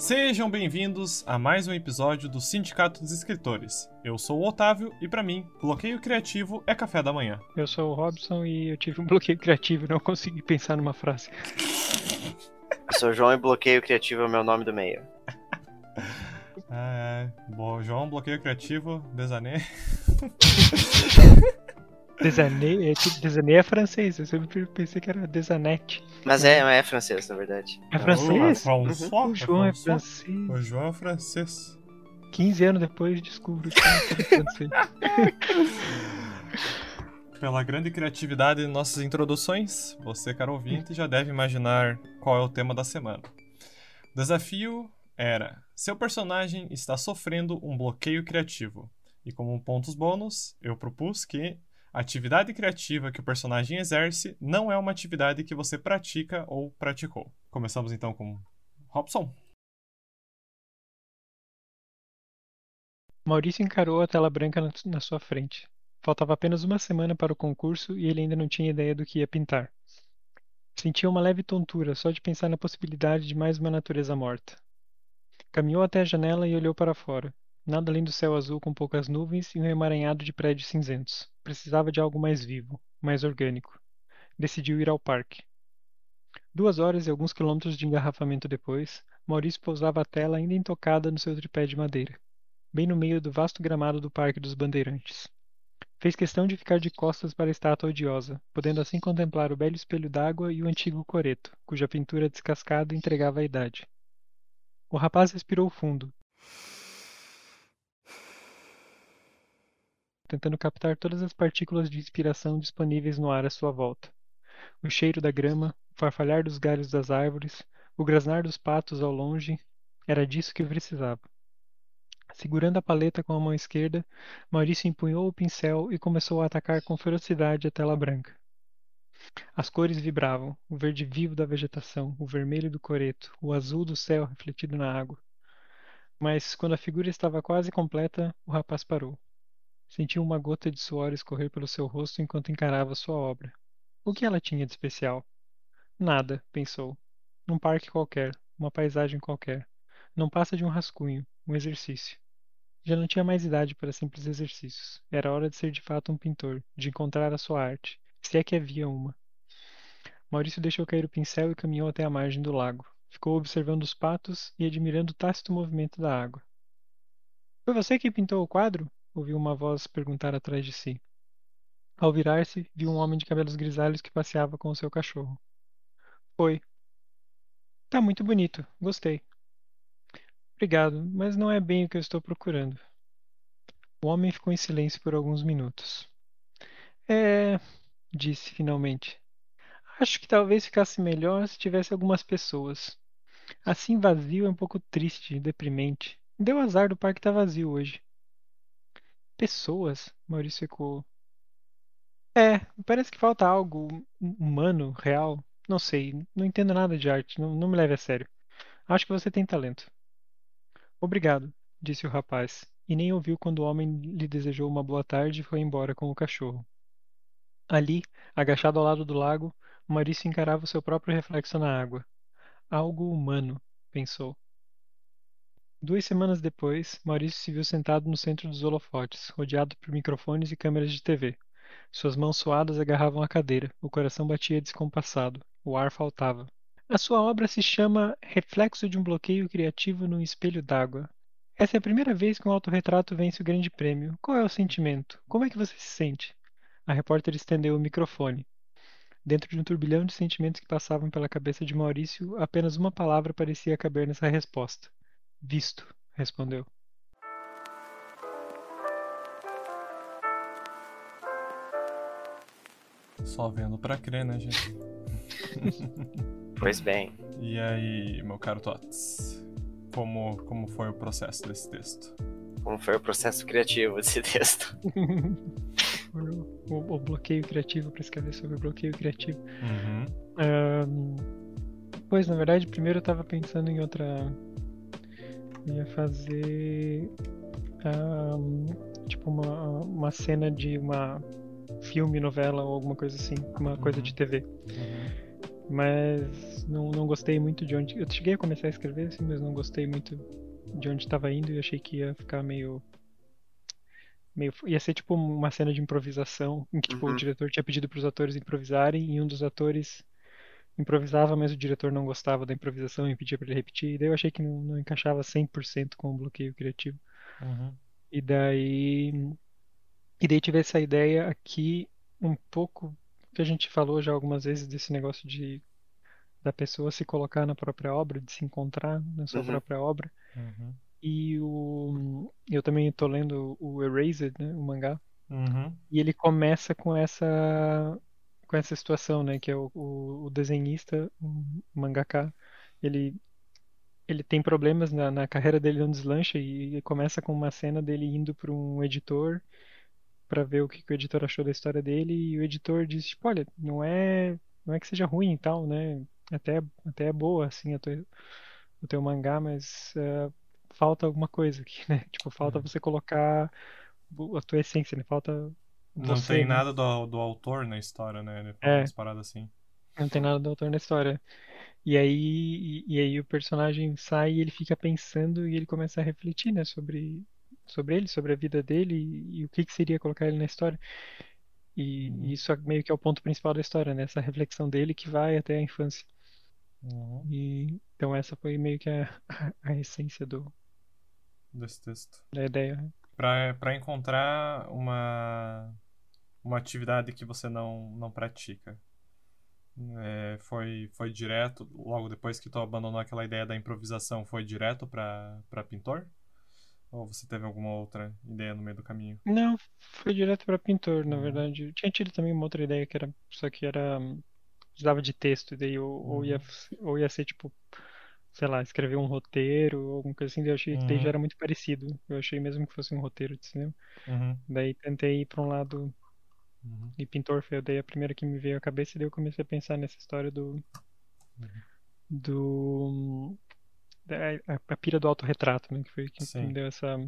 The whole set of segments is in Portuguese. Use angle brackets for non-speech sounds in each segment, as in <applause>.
Sejam bem-vindos a mais um episódio do Sindicato dos Escritores. Eu sou o Otávio e para mim, bloqueio criativo é café da manhã. Eu sou o Robson e eu tive um <laughs> bloqueio criativo e não consegui pensar numa frase. Eu sou o João e bloqueio criativo é o meu nome do meio. <laughs> É, bom, João, bloqueio criativo, desanê. <laughs> Desané é, tipo, desané é francês, eu sempre pensei que era desanete. Mas é, é francês, na verdade. É francês? Oh, é François, O João é francês. O João é francês. 15 anos depois descubro que é francês. <laughs> Pela grande criatividade em nossas introduções, você, caro ouvinte, já deve imaginar qual é o tema da semana. O desafio era: seu personagem está sofrendo um bloqueio criativo. E como pontos bônus, eu propus que a atividade criativa que o personagem exerce não é uma atividade que você pratica ou praticou. Começamos então com Robson. Maurício encarou a tela branca na, sua frente. Faltava apenas uma semana para o concurso e ele ainda não tinha ideia do que ia pintar. Sentia uma leve tontura só de pensar na possibilidade de mais uma natureza morta. Caminhou até a janela e olhou para fora. Nada além do céu azul com poucas nuvens e um emaranhado de prédios cinzentos. Precisava de algo mais vivo, mais orgânico. Decidiu ir ao parque. Duas horas e alguns quilômetros de engarrafamento depois, Maurício pousava a tela ainda intocada no seu tripé de madeira, bem no meio do vasto gramado do Parque dos Bandeirantes. Fez questão de ficar de costas para a estátua odiosa, podendo assim contemplar o belo espelho d'água e o antigo coreto, cuja pintura descascada entregava a idade. O rapaz respirou fundo, tentando captar todas as partículas de inspiração disponíveis no ar à sua volta. O cheiro da grama, o farfalhar dos galhos das árvores, o grasnar dos patos ao longe, era disso que precisava. Segurando a paleta com a mão esquerda, Maurício empunhou o pincel e começou a atacar com ferocidade a tela branca. As cores vibravam, o verde vivo da vegetação, o vermelho do coreto, o azul do céu refletido na água. Mas, quando a figura estava quase completa, o rapaz parou. Sentiu uma gota de suor escorrer pelo seu rosto enquanto encarava sua obra. O que ela tinha de especial? Nada, pensou. Um parque qualquer, uma paisagem qualquer. Não passa de um rascunho, um exercício. Já não tinha mais idade para simples exercícios. Era hora de ser de fato um pintor, de encontrar a sua arte, se é que havia uma. Maurício deixou cair o pincel e caminhou até a margem do lago. Ficou observando os patos e admirando o tácito movimento da água. Foi você que pintou o quadro? Ouviu uma voz perguntar atrás de si. Ao virar-se, viu um homem de cabelos grisalhos que passeava com o seu cachorro. Foi. Tá muito bonito, gostei. Obrigado, mas não é bem o que eu estou procurando. O homem ficou em silêncio por alguns minutos. É, disse finalmente. Acho que talvez ficasse melhor se tivesse algumas pessoas. Assim vazio é um pouco triste, deprimente. Deu azar do parque estar vazio hoje. Pessoas? Maurício ecoou. É, parece que falta algo humano, real. Não sei, não entendo nada de arte, não, não me leve a sério. Acho que você tem talento. Obrigado, disse o rapaz, e nem ouviu quando o homem lhe desejou uma boa tarde e foi embora com o cachorro. Ali, agachado ao lado do lago, Maurício encarava o seu próprio reflexo na água. Algo humano, pensou. Duas semanas depois, Maurício se viu sentado no centro dos holofotes, rodeado por microfones e câmeras de TV. Suas mãos suadas agarravam a cadeira, o coração batia descompassado, o ar faltava. A sua obra se chama Reflexo de um bloqueio criativo num espelho d'água. Essa é a primeira vez que um autorretrato vence o grande prêmio. Qual é o sentimento? Como é que você se sente? A repórter estendeu o microfone. Dentro de um turbilhão de sentimentos que passavam pela cabeça de Maurício, apenas uma palavra parecia caber nessa resposta. Visto, respondeu. Só vendo pra crer, né, gente? <laughs> Pois bem. E aí, meu caro Tots? Como, como foi o processo desse texto? Como foi o processo criativo desse texto? <laughs> o, o- o bloqueio criativo para escrever sobre o bloqueio criativo. Uhum. Ahn, pois, na verdade, primeiro eu tava pensando em outra. Ia fazer. ahn, tipo, uma, uma cena de uma filme, novela ou alguma coisa assim. Uma coisa Uhum. de TV. Uhum. Mas não, não gostei muito de onde. Eu cheguei a começar a escrever, assim, mas não gostei muito de onde estava indo e achei que ia ficar meio. meio ia ser tipo uma cena de improvisação, em que tipo, Uhum. o diretor tinha pedido para os atores improvisarem e um dos atores improvisava, mas o diretor não gostava da improvisação e pedia para ele repetir. E daí eu achei que não, não encaixava 100% com o bloqueio criativo. Uhum. E daí. E daí tive essa ideia aqui, um pouco que a gente falou já algumas vezes desse negócio de da pessoa se colocar na própria obra, de se encontrar na sua Uhum. própria obra. Uhum. E o eu também estou lendo o Erased, né, o mangá, Uhum. e ele começa com essa com essa situação, né, que é o, o, o desenhista, o mangaka, ele ele tem problemas na, na carreira dele não deslancha e começa com uma cena dele indo para um editor para ver o que, que o editor achou da história dele e o editor diz tipo, olha, não é não é que seja ruim e tal, né? Até até é boa assim a tua, o teu mangá, mas eh, falta alguma coisa aqui, <laughs> né? Tipo, falta Uhum. você colocar a tua essência, né? Falta Não tem né? nada do, do autor na história, né? Ele É. umas paradas assim. Não tem nada do autor na história. E aí, e, e aí o personagem sai e ele fica pensando e ele começa a refletir, né, sobre, sobre ele, sobre a vida dele e, e o que que seria colocar ele na história. E, Uhum. isso é meio que é o ponto principal da história, né, essa reflexão dele que vai até a infância. Uhum. E então essa foi meio que a, a, <laughs> a essência do, Desse texto. da ideia. né? Pra encontrar uma, uma atividade que você não, não pratica. É, foi, foi direto, logo depois que tu abandonou aquela ideia da improvisação, foi direto pra, pra pintor? Ou você teve alguma outra ideia no meio do caminho? Não, foi direto para pintor, na Uhum. verdade. Eu tinha tido também uma outra ideia que era, só que era, hum, precisava de texto, e daí ou, ou ia, Uhum. ou ia ser tipo, sei lá, escrever um roteiro ou alguma coisa assim, daí eu achei que daí Uhum. já era muito parecido. Eu achei mesmo que fosse um roteiro de cinema. Uhum. Daí tentei ir para um lado, Uhum. e pintor foi daí a primeira que me veio à cabeça, e daí eu comecei a pensar nessa história do, do, da, a, a pira do autorretrato, né, que foi que que Sim. me deu essa,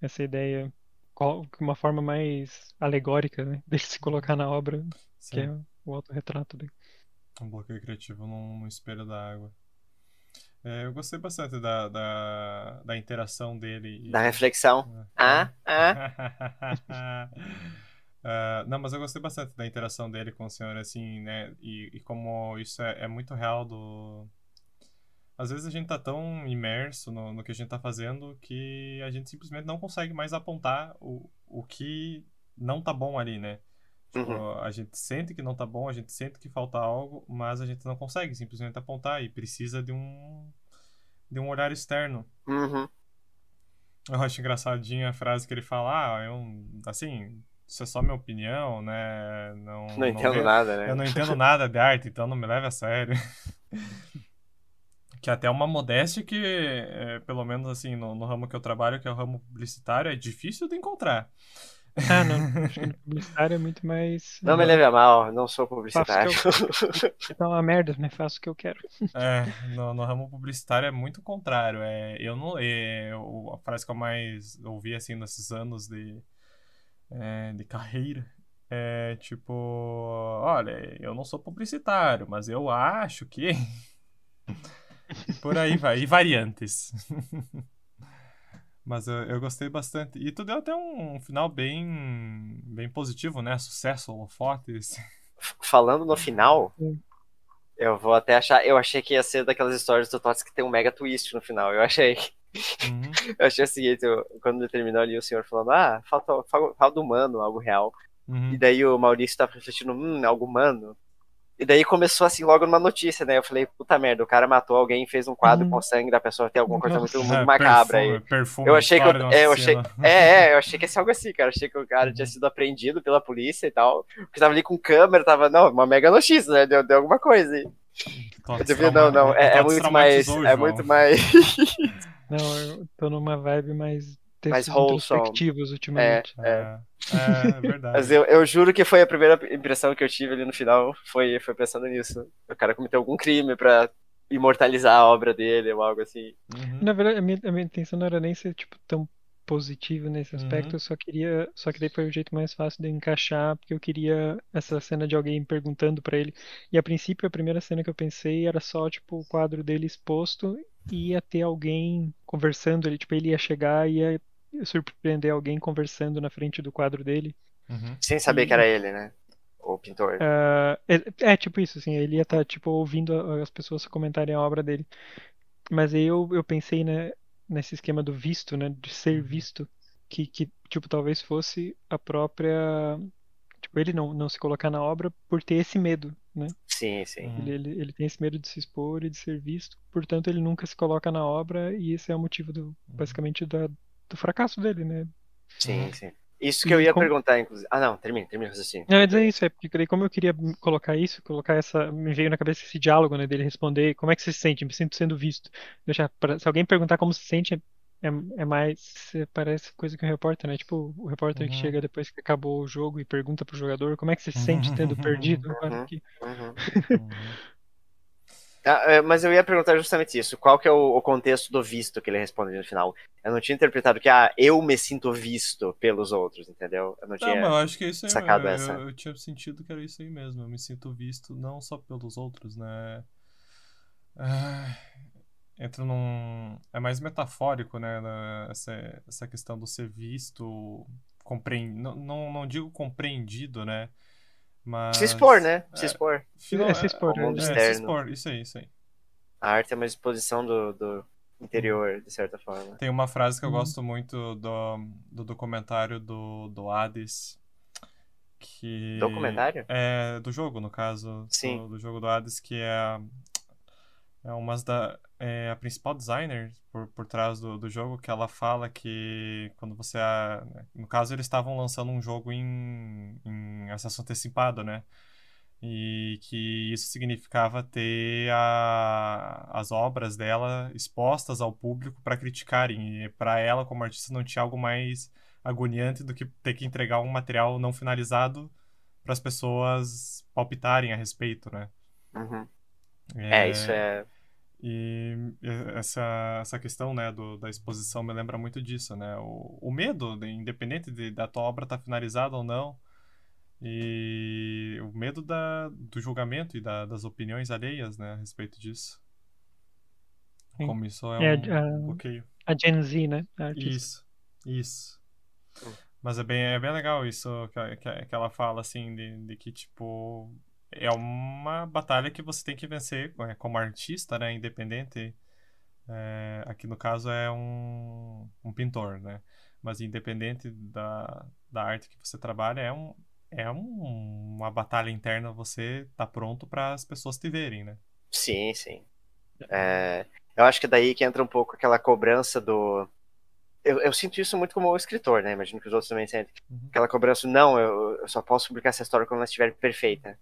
essa ideia, qual, uma forma mais alegórica, né, dele se colocar na obra, que Sim. é o autorretrato dele. Um bloqueio criativo no, no espelho da água. É, eu gostei bastante da, da, da interação dele. e- Da reflexão. É. Ah, ah. <laughs> Ah, não, mas eu gostei bastante da interação dele com o senhor, assim, né? E, e como isso é, é muito real do. Às vezes a gente tá tão imerso no, no que a gente tá fazendo que a gente simplesmente não consegue mais apontar o, o que não tá bom ali, né? Tipo, a gente sente que não tá bom, a gente sente que falta algo, mas a gente não consegue simplesmente apontar e precisa de um de um olhar externo. Uhum. Eu acho engraçadinha a frase que ele fala, ah, eu, assim, isso é só minha opinião, né? Não, Não entendo nada, né? Eu não entendo <laughs> nada de arte, então não me leve a sério. que até uma modéstia que, é, pelo menos assim, no, no ramo que eu trabalho, que é o ramo publicitário, é difícil de encontrar. Ah, não, <laughs> acho que no publicitário é muito mais... Não me leve a mal, não sou publicitário. eu... <laughs> Tá uma merda, né, faço o que eu quero. É, no, no ramo publicitário é muito o contrário. É, eu não, é, o- a frase que eu mais ouvi assim nesses anos de, é, de carreira é tipo, olha, eu não sou publicitário, mas eu acho que <laughs> por aí vai, e variantes. <laughs> Mas eu, eu gostei bastante. E tu deu até um final bem, bem positivo, né? Sucesso, holofotes. Falando no final, eu vou até achar. Eu achei que ia ser daquelas histórias do Tots que tem um mega twist no final. Eu achei. Uhum. <laughs> Eu achei o seguinte, eu- quando terminou ali, o senhor falando, ah, falta, falta, humano, algo real. Uhum. E daí o Maurício tava refletindo, hum, algo humano. E daí começou assim logo numa notícia, né? Eu falei, puta merda, o cara matou alguém, fez um quadro Uhum. com sangue da pessoa, tem alguma coisa muito, muito É, macabra perfume, aí. Perfume, Eu achei que eu, é, eu achei, <laughs> é, é, eu achei que ia ser algo assim, cara. Eu achei que o cara tinha sido apreendido pela polícia e tal. Porque tava ali com câmera, tava, não, uma mega notícia, né? Deu, deu alguma coisa aí. Eu devia, não, não, é, é Tots muito mais, é muito mais, Não, eu tô numa vibe mais Mais introspectivos ultimamente. É, é, é verdade. <laughs> Mas eu, eu juro que foi a primeira impressão que eu tive ali no final, foi, foi pensando nisso. O cara cometeu algum crime pra imortalizar a obra dele ou algo assim. Uhum. Na verdade, a minha, a minha intenção não era nem ser, tipo, tão positivo nesse aspecto, Uhum. eu só queria, só que daí foi o jeito mais fácil de encaixar, porque eu queria essa cena de alguém perguntando pra ele. E a princípio a primeira cena que eu pensei era só tipo o quadro dele exposto e ia ter alguém conversando, ele tipo ele ia chegar e ia surpreender alguém conversando na frente do quadro dele. Uhum. Sem saber que era ele, né? O pintor. Ah, é, é tipo isso, assim, ele ia estar tipo ouvindo as pessoas comentarem a obra dele. Mas aí eu, eu pensei, né, nesse esquema do visto, né, de ser visto, que, que tipo talvez fosse a própria, tipo ele não, não se colocar na obra por ter esse medo, né? Sim, sim. Uhum. Ele, ele, ele tem esse medo de se expor e de ser visto, portanto ele nunca se coloca na obra e esse é o motivo do, basicamente da, do fracasso dele, né? Sim, Uhum. sim. Isso que eu ia como- perguntar, inclusive. Ah, não, termina, termina o raciocínio. Não, mas é isso, é porque como eu queria colocar isso, colocar essa, me veio na cabeça esse diálogo, né, dele responder, como é que você se sente? Me sinto sendo visto. Deixar, pra- se alguém perguntar como se sente, é, é mais, parece coisa que um repórter, né, tipo o repórter que Uhum. chega depois que acabou o jogo e pergunta pro jogador como é que você se sente tendo perdido. <laughs> Uhum. Uhum. Uhum. <laughs> Ah, é, mas eu ia perguntar justamente isso. Qual que é o, o contexto do visto que ele responde no final? Eu não tinha interpretado que, ah, eu me sinto visto pelos outros, entendeu? Eu não Não, tinha... mas eu acho que é isso aí. sacado eu, essa. eu, eu tinha sentido que era isso aí mesmo. Eu me sinto visto não só pelos outros, né? Ah, entra num. É mais metafórico, né? na- Essa, essa questão do ser visto, compre... não, não, não digo compreendido, né? Mas. Se expor, né? Se É, expor. final- É se expor, ao mundo né? É, se expor, isso aí, isso aí. A arte é uma exposição do, do interior, de certa forma. Tem uma frase que eu Uhum. gosto muito do, do documentário do, do Hades. Que... Documentário? É, do jogo, no caso. Sim. Do, do jogo do Hades, que é, é uma da. É a principal designer por, por trás do, do jogo, que ela fala que quando você. a- No caso, eles estavam lançando um jogo em, em acesso antecipado, né? E que isso significava ter a, as obras dela expostas ao público para criticarem. E para ela, como artista, não tinha algo mais agoniante do que ter que entregar um material não finalizado para as pessoas palpitarem a respeito, né? Uhum. É, isso é... E essa, essa questão, né, do, da exposição me lembra muito disso, né? O, o medo, de- independente de, da tua obra estar finalizada ou não, e o medo da, do julgamento e da- das opiniões alheias, né, a respeito disso. Sim. Como isso é É, um a- bloqueio. A Gen Z, né? Isso, isso. Hum. Mas é bem, é bem legal isso que, que, que ela fala, assim, de, de que, tipo, é uma batalha que você tem que vencer é, como artista, né, independente. É, aqui no caso é um, um pintor, né? Mas independente da, da arte que você trabalha, é, um, é um, uma batalha interna, você tá pronto para as pessoas te verem, né? Sim, sim. É, eu acho que é daí que entra um pouco aquela cobrança do. Eu, eu sinto isso muito como escritor, né? Imagino que os outros também sentem. Uhum. Aquela cobrança, não, eu, eu só posso publicar essa história quando ela estiver perfeita,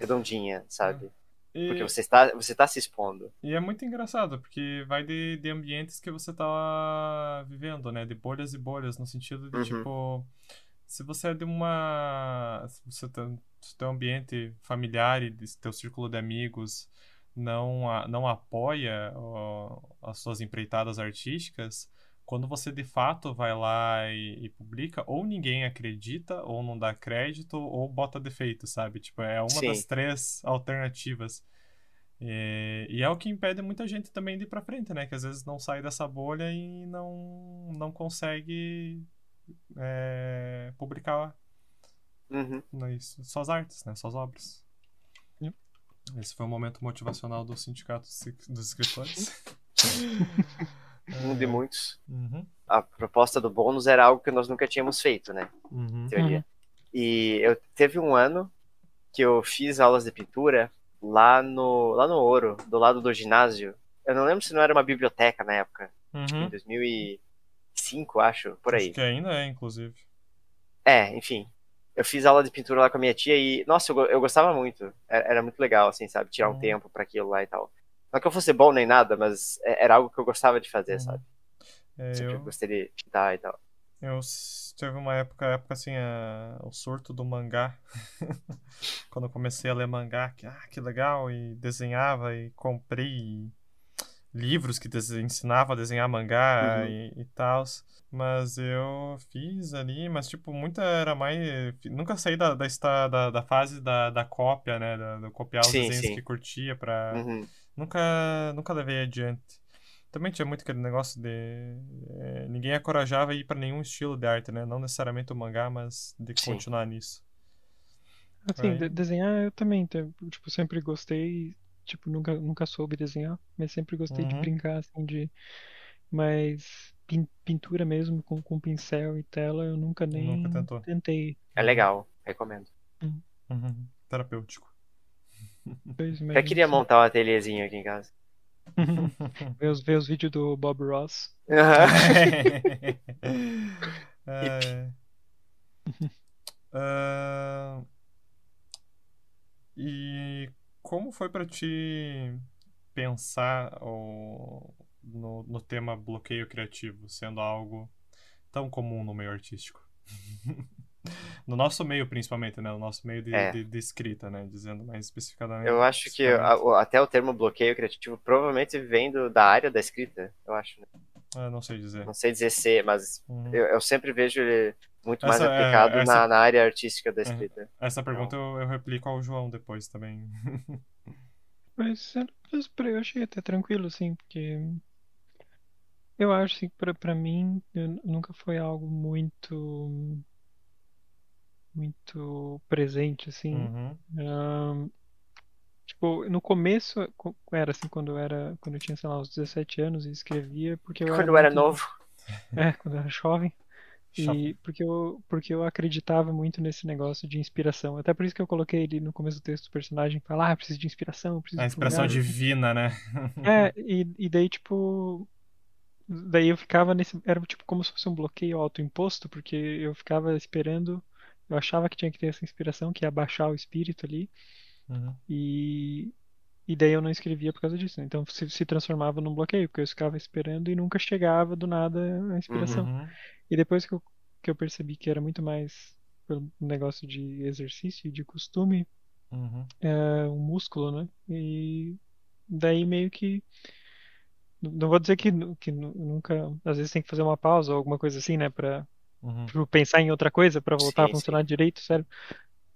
redondinha, sabe? E- Porque você está, você tá se expondo. E é muito engraçado, porque vai de, de ambientes que você tá vivendo, né? De bolhas e bolhas, no sentido de, Uhum. tipo, se você é de uma. Se você tá, se teu ambiente familiar e teu círculo de amigos não, a- não apoia ó, as suas empreitadas artísticas, quando você de fato vai lá e, e publica, ou ninguém acredita, ou não dá crédito, ou bota defeito, sabe? Tipo, é uma Sim. das três alternativas. E, e é o que impede muita gente também de ir pra frente, né? Que às vezes não sai dessa bolha e não, não consegue é, publicar Uhum. isso, suas artes, né? Suas obras. Esse foi o momento motivacional do Sindicato dos Escritores. <laughs> Um de muitos. Uhum, A proposta do bônus era algo que nós nunca tínhamos feito, né? uhum, em teoria. E eu teve um ano que eu fiz aulas de pintura lá no, lá no Ouro, do lado do ginásio. Eu não lembro se não era uma biblioteca na época, em uhum. 2005, acho, por aí. Acho que ainda é, inclusive. É, enfim. Eu fiz aula de pintura lá com a minha tia e, nossa, eu, eu gostava muito. Era, era muito legal, assim, sabe? Tirar um Uhum. tempo pra aquilo lá e tal. Não que eu fosse bom nem nada, mas é- era algo que eu gostava de fazer, Uhum. sabe? É, Sempre eu, gostei de pintar e tal. eu teve uma época, época assim, a- o surto do mangá. <laughs> Quando eu comecei a ler mangá, que, ah, que legal, e desenhava e comprei livros que ensinava a desenhar mangá Uhum. e, e tal. Mas eu fiz ali, mas tipo, muita era mais. Nunca saí da, da, da, da fase da, da cópia, né? Da, da copiar os Sim, desenhos sim. que curtia pra. Uhum. Nunca, nunca levei adiante. Também tinha muito aquele negócio de. eh, ninguém encorajava a ir pra nenhum estilo de arte, né? Não necessariamente o mangá, mas de Sim. continuar nisso. Assim, de- desenhar eu também, tipo, sempre gostei, tipo, nunca, nunca soube desenhar, mas sempre gostei de Uhum. brincar, assim, de... Mas pin- pintura mesmo, com, com pincel e tela, eu nunca nem Nunca tentou. tentei. É legal, recomendo. Uhum. Terapêutico. Até queria montar um ateliêzinho aqui em casa. <laughs> ver os, ver os vídeos do Bob Ross. É. <laughs> <laughs> Ah, e como foi pra ti pensar o- no, no tema bloqueio criativo, sendo algo tão comum no meio artístico? No nosso meio, principalmente, né? No nosso meio de, É. de- de escrita, né? Dizendo mais especificadamente. Eu acho que a- o- até o termo bloqueio criativo provavelmente vem do, da área da escrita, eu acho. né? Ah, não sei dizer. Não sei dizer se, mas Uhum. eu, eu sempre vejo ele muito mais Essa, é, aplicado essa- na, na área artística da Uhum. escrita. Essa pergunta eu, eu replico ao João depois também. <laughs> Mas eu, eu achei até tranquilo, assim, porque eu acho assim, pra, pra mim eu nunca foi algo muito muito presente, assim. Uhum. Ahn, tipo, no começo co- era assim, quando eu era, quando eu tinha, sei lá, uns 17 anos e escrevia, porque eu Quando eu era muito- novo. É, quando eu era jovem. E porque eu, porque eu acreditava muito nesse negócio de inspiração. Até por isso que eu coloquei ali no começo do texto do personagem, falar, ah, preciso de inspiração, preciso A de um expressão lugar. divina, né? É, <laughs> e, e daí, tipo. Daí eu ficava nesse. Era tipo como se fosse um bloqueio autoimposto, porque eu ficava esperando. Eu achava que tinha que ter essa inspiração, que ia baixar o espírito ali. Uhum. E. E daí eu não escrevia por causa disso. né? Então se, se transformava num bloqueio, porque eu ficava esperando e nunca chegava do nada a inspiração. Uhum. E depois que eu, que eu percebi que era muito mais pelo negócio de exercício e de costume, Uhum. é um músculo, né? E daí meio que. Não vou dizer que, que nu- nunca. Às vezes tem que fazer uma pausa ou alguma coisa assim, né? Pra Uhum. tipo, pensar em outra coisa pra voltar Sim, a funcionar direito, sério.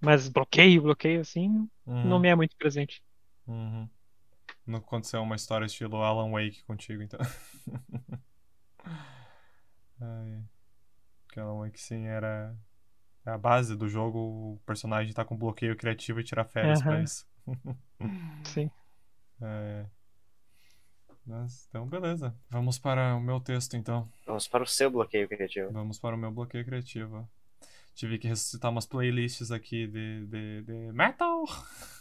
Mas bloqueio, bloqueio assim, não Uhum. me é muito presente. Uhum. Não aconteceu uma história estilo Alan Wake contigo, então. <laughs> Ai. Que Alan Wake, sim, era é a base do jogo. O personagem tá com bloqueio criativo e tirar férias pra Aham. isso. <laughs> Sim. É. Mas, então, beleza. Vamos para o meu texto, então. Vamos para o seu bloqueio criativo. Vamos para o meu bloqueio criativo. Tive que ressuscitar umas playlists aqui de, de, de metal.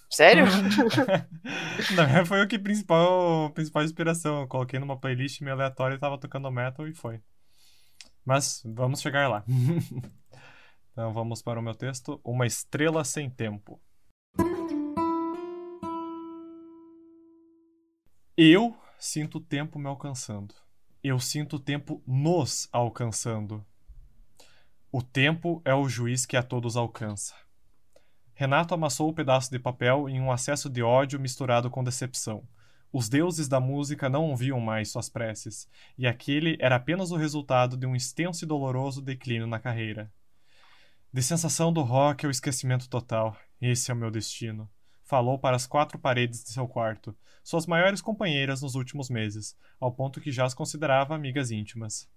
Sério? <laughs> Verdade, foi o que principal, principal inspiração. Eu coloquei numa playlist meio aleatória e tava tocando metal e foi. Mas vamos chegar lá. <laughs> então vamos para o meu texto. Uma estrela sem tempo. Eu sinto o tempo me alcançando. Eu sinto o tempo nos alcançando. O tempo é o juiz que a todos alcança. Renato amassou o pedaço de papel em um acesso de ódio misturado com decepção. Os deuses da música não ouviam mais suas preces, e aquele era apenas o resultado de um extenso e doloroso declínio na carreira. De sensação do rock ao esquecimento total, esse é o meu destino. Falou para as quatro paredes de seu quarto, suas maiores companheiras nos últimos meses, ao ponto que já as considerava amigas íntimas.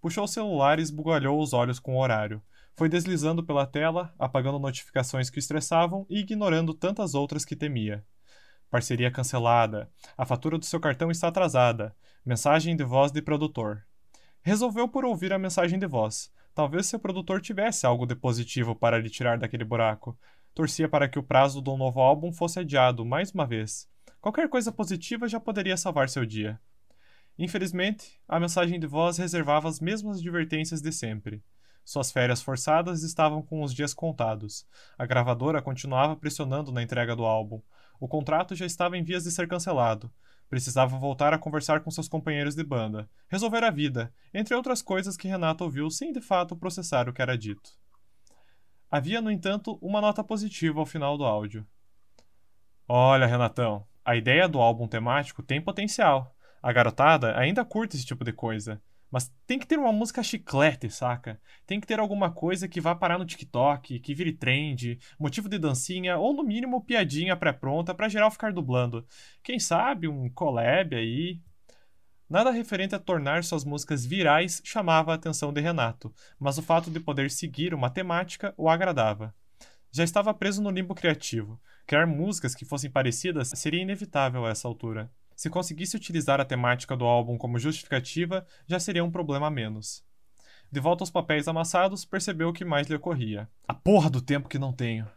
Puxou o celular e esbugalhou os olhos com o horário. Foi deslizando pela tela, apagando notificações que o estressavam e ignorando tantas outras que temia. Parceria cancelada. A fatura do seu cartão está atrasada. Mensagem de voz de produtor. Resolveu por ouvir a mensagem de voz. Talvez seu produtor tivesse algo de positivo para lhe tirar daquele buraco. Torcia para que o prazo do novo álbum fosse adiado mais uma vez. Qualquer coisa positiva já poderia salvar seu dia. Infelizmente, a mensagem de voz reservava as mesmas advertências de sempre. Suas férias forçadas estavam com os dias contados. A gravadora continuava pressionando na entrega do álbum. O contrato já estava em vias de ser cancelado. Precisava voltar a conversar com seus companheiros de banda, resolver a vida, entre outras coisas que Renato ouviu sem de fato processar o que era dito. Havia, no entanto, uma nota positiva ao final do áudio. Olha, Renatão, a ideia do álbum temático tem potencial. A garotada ainda curte esse tipo de coisa. Mas tem que ter uma música chiclete, saca? Tem que ter alguma coisa que vá parar no TikTok, que vire trend, motivo de dancinha, ou no mínimo piadinha pré-pronta pra geral ficar dublando. Quem sabe um collab aí. Nada referente a tornar suas músicas virais chamava a atenção de Renato, mas o fato de poder seguir uma temática o agradava. Já estava preso no limbo criativo. Criar músicas que fossem parecidas seria inevitável a essa altura. Se conseguisse utilizar a temática do álbum como justificativa, já seria um problema a menos. De volta aos papéis amassados, percebeu o que mais lhe ocorria. A porra do tempo que não tenho.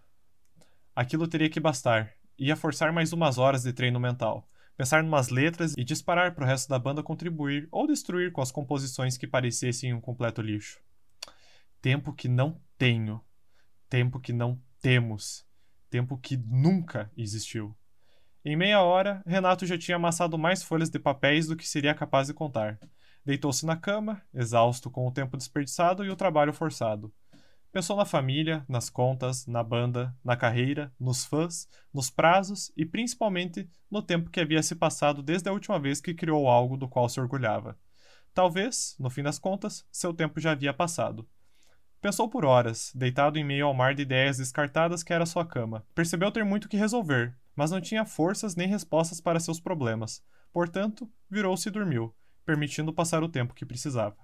Aquilo teria que bastar. Ia forçar mais umas horas de treino mental. Pensar numas letras e disparar para o resto da banda contribuir ou destruir com as composições que parecessem um completo lixo. Tempo que não tenho. Tempo que não temos. Tempo que nunca existiu. Em meia hora, Renato já tinha amassado mais folhas de papéis do que seria capaz de contar. Deitou-se na cama, exausto com o tempo desperdiçado e o trabalho forçado. Pensou na família, nas contas, na banda, na carreira, nos fãs, nos prazos e principalmente no tempo que havia se passado desde a última vez que criou algo do qual se orgulhava. Talvez, no fim das contas, seu tempo já havia passado. Pensou por horas, deitado em meio ao mar de ideias descartadas que era sua cama. Percebeu ter muito que resolver, mas não tinha forças nem respostas para seus problemas. Portanto, virou-se e dormiu, permitindo passar o tempo que precisava.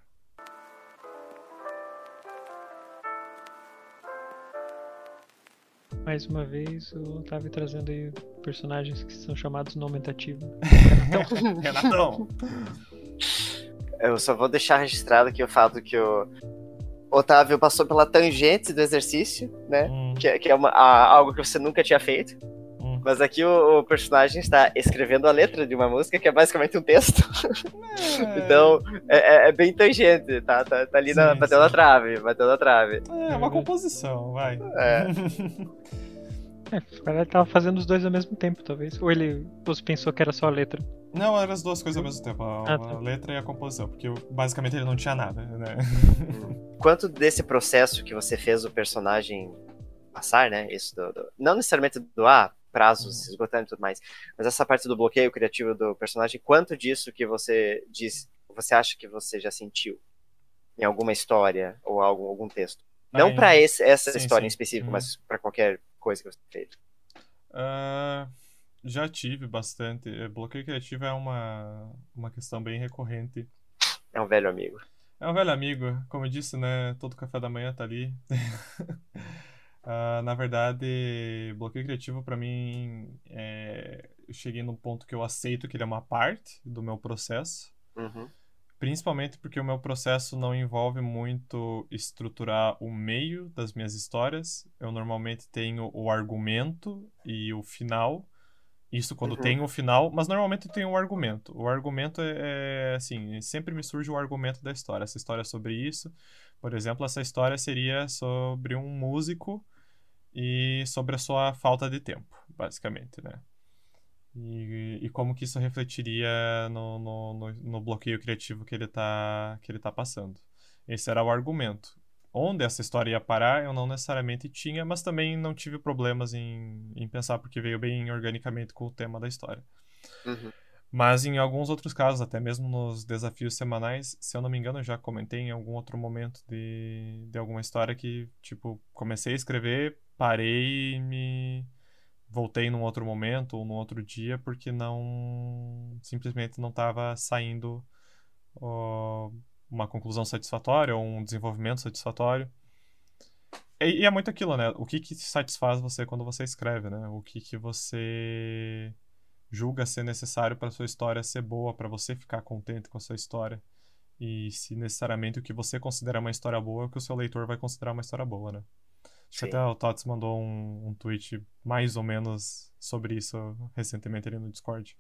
Mais uma vez, o Otávio trazendo aí personagens que são chamados no aumentativo. <laughs> Renatão! Eu só vou deixar registrado aqui o fato que o Otávio passou pela tangente do exercício, né? Hum. Que, é- que é uma- a- algo que você nunca tinha feito. Mas aqui o, o personagem está escrevendo a letra de uma música que é basicamente um texto. Então, é, é- é bem tangente, tá? Tá, tá ali na, Sim, bateu sim. na trave, bateu na trave. É, uma composição, vai. É. <laughs> É, o cara tava fazendo os dois ao mesmo tempo, talvez. Ou ele pensou que era só a letra. Não, eram as duas coisas ao mesmo tempo, a, Ah, a tá. letra e a composição, porque basicamente ele não tinha nada, né? <laughs> Quanto desse processo que você fez o personagem passar, né? Isso do, do- não necessariamente doar prazos, se esgotando e tudo mais, mas essa parte do bloqueio criativo do personagem, quanto disso que você diz, você acha que você já sentiu em alguma história ou algum, algum texto? Não Ah, esse, essa sim, história sim. em específico, Uhum. mas pra qualquer coisa que você fez. Ah, já tive bastante. Eh, Bloqueio criativo é uma, uma questão bem recorrente. É um velho amigo. É um velho amigo, como eu disse, né? Todo café da manhã tá ali. <laughs> Ah, na verdade, bloqueio criativo pra mim é... eu cheguei num ponto que eu aceito que ele é uma parte do meu processo. Uhum. Principalmente porque o meu processo não envolve muito estruturar o meio das minhas histórias. Eu normalmente tenho o argumento e o final. Isso quando Uhum. tenho o final, mas normalmente eu tenho o argumento. O argumento é, é, assim, sempre me surge o argumento da história. Essa história é sobre isso. Por exemplo, essa história seria sobre um músico e sobre a sua falta de tempo, basicamente, né? E, e como que isso refletiria no, no, no, bloqueio criativo que ele tá, que ele tá passando. Esse era o argumento. Onde essa história ia parar, eu não necessariamente tinha, mas também não tive problemas em, em pensar, porque veio bem organicamente com o tema da história. Uhum. Mas em alguns outros casos, até mesmo nos desafios semanais, se eu não me engano, eu já comentei em algum outro momento de, de alguma história que, tipo, comecei a escrever, parei e me voltei num outro momento ou num outro dia porque não simplesmente não estava saindo ó, uma conclusão satisfatória ou um desenvolvimento satisfatório. E, e é muito aquilo, né? O que que satisfaz você quando você escreve, né? O que que você julga ser necessário para sua história ser boa, para você ficar contente com a sua história. E se necessariamente o que você considera uma história boa é o que o seu leitor vai considerar uma história boa, né? Acho que até o Tots mandou um, um tweet mais ou menos sobre isso recentemente ali no Discord.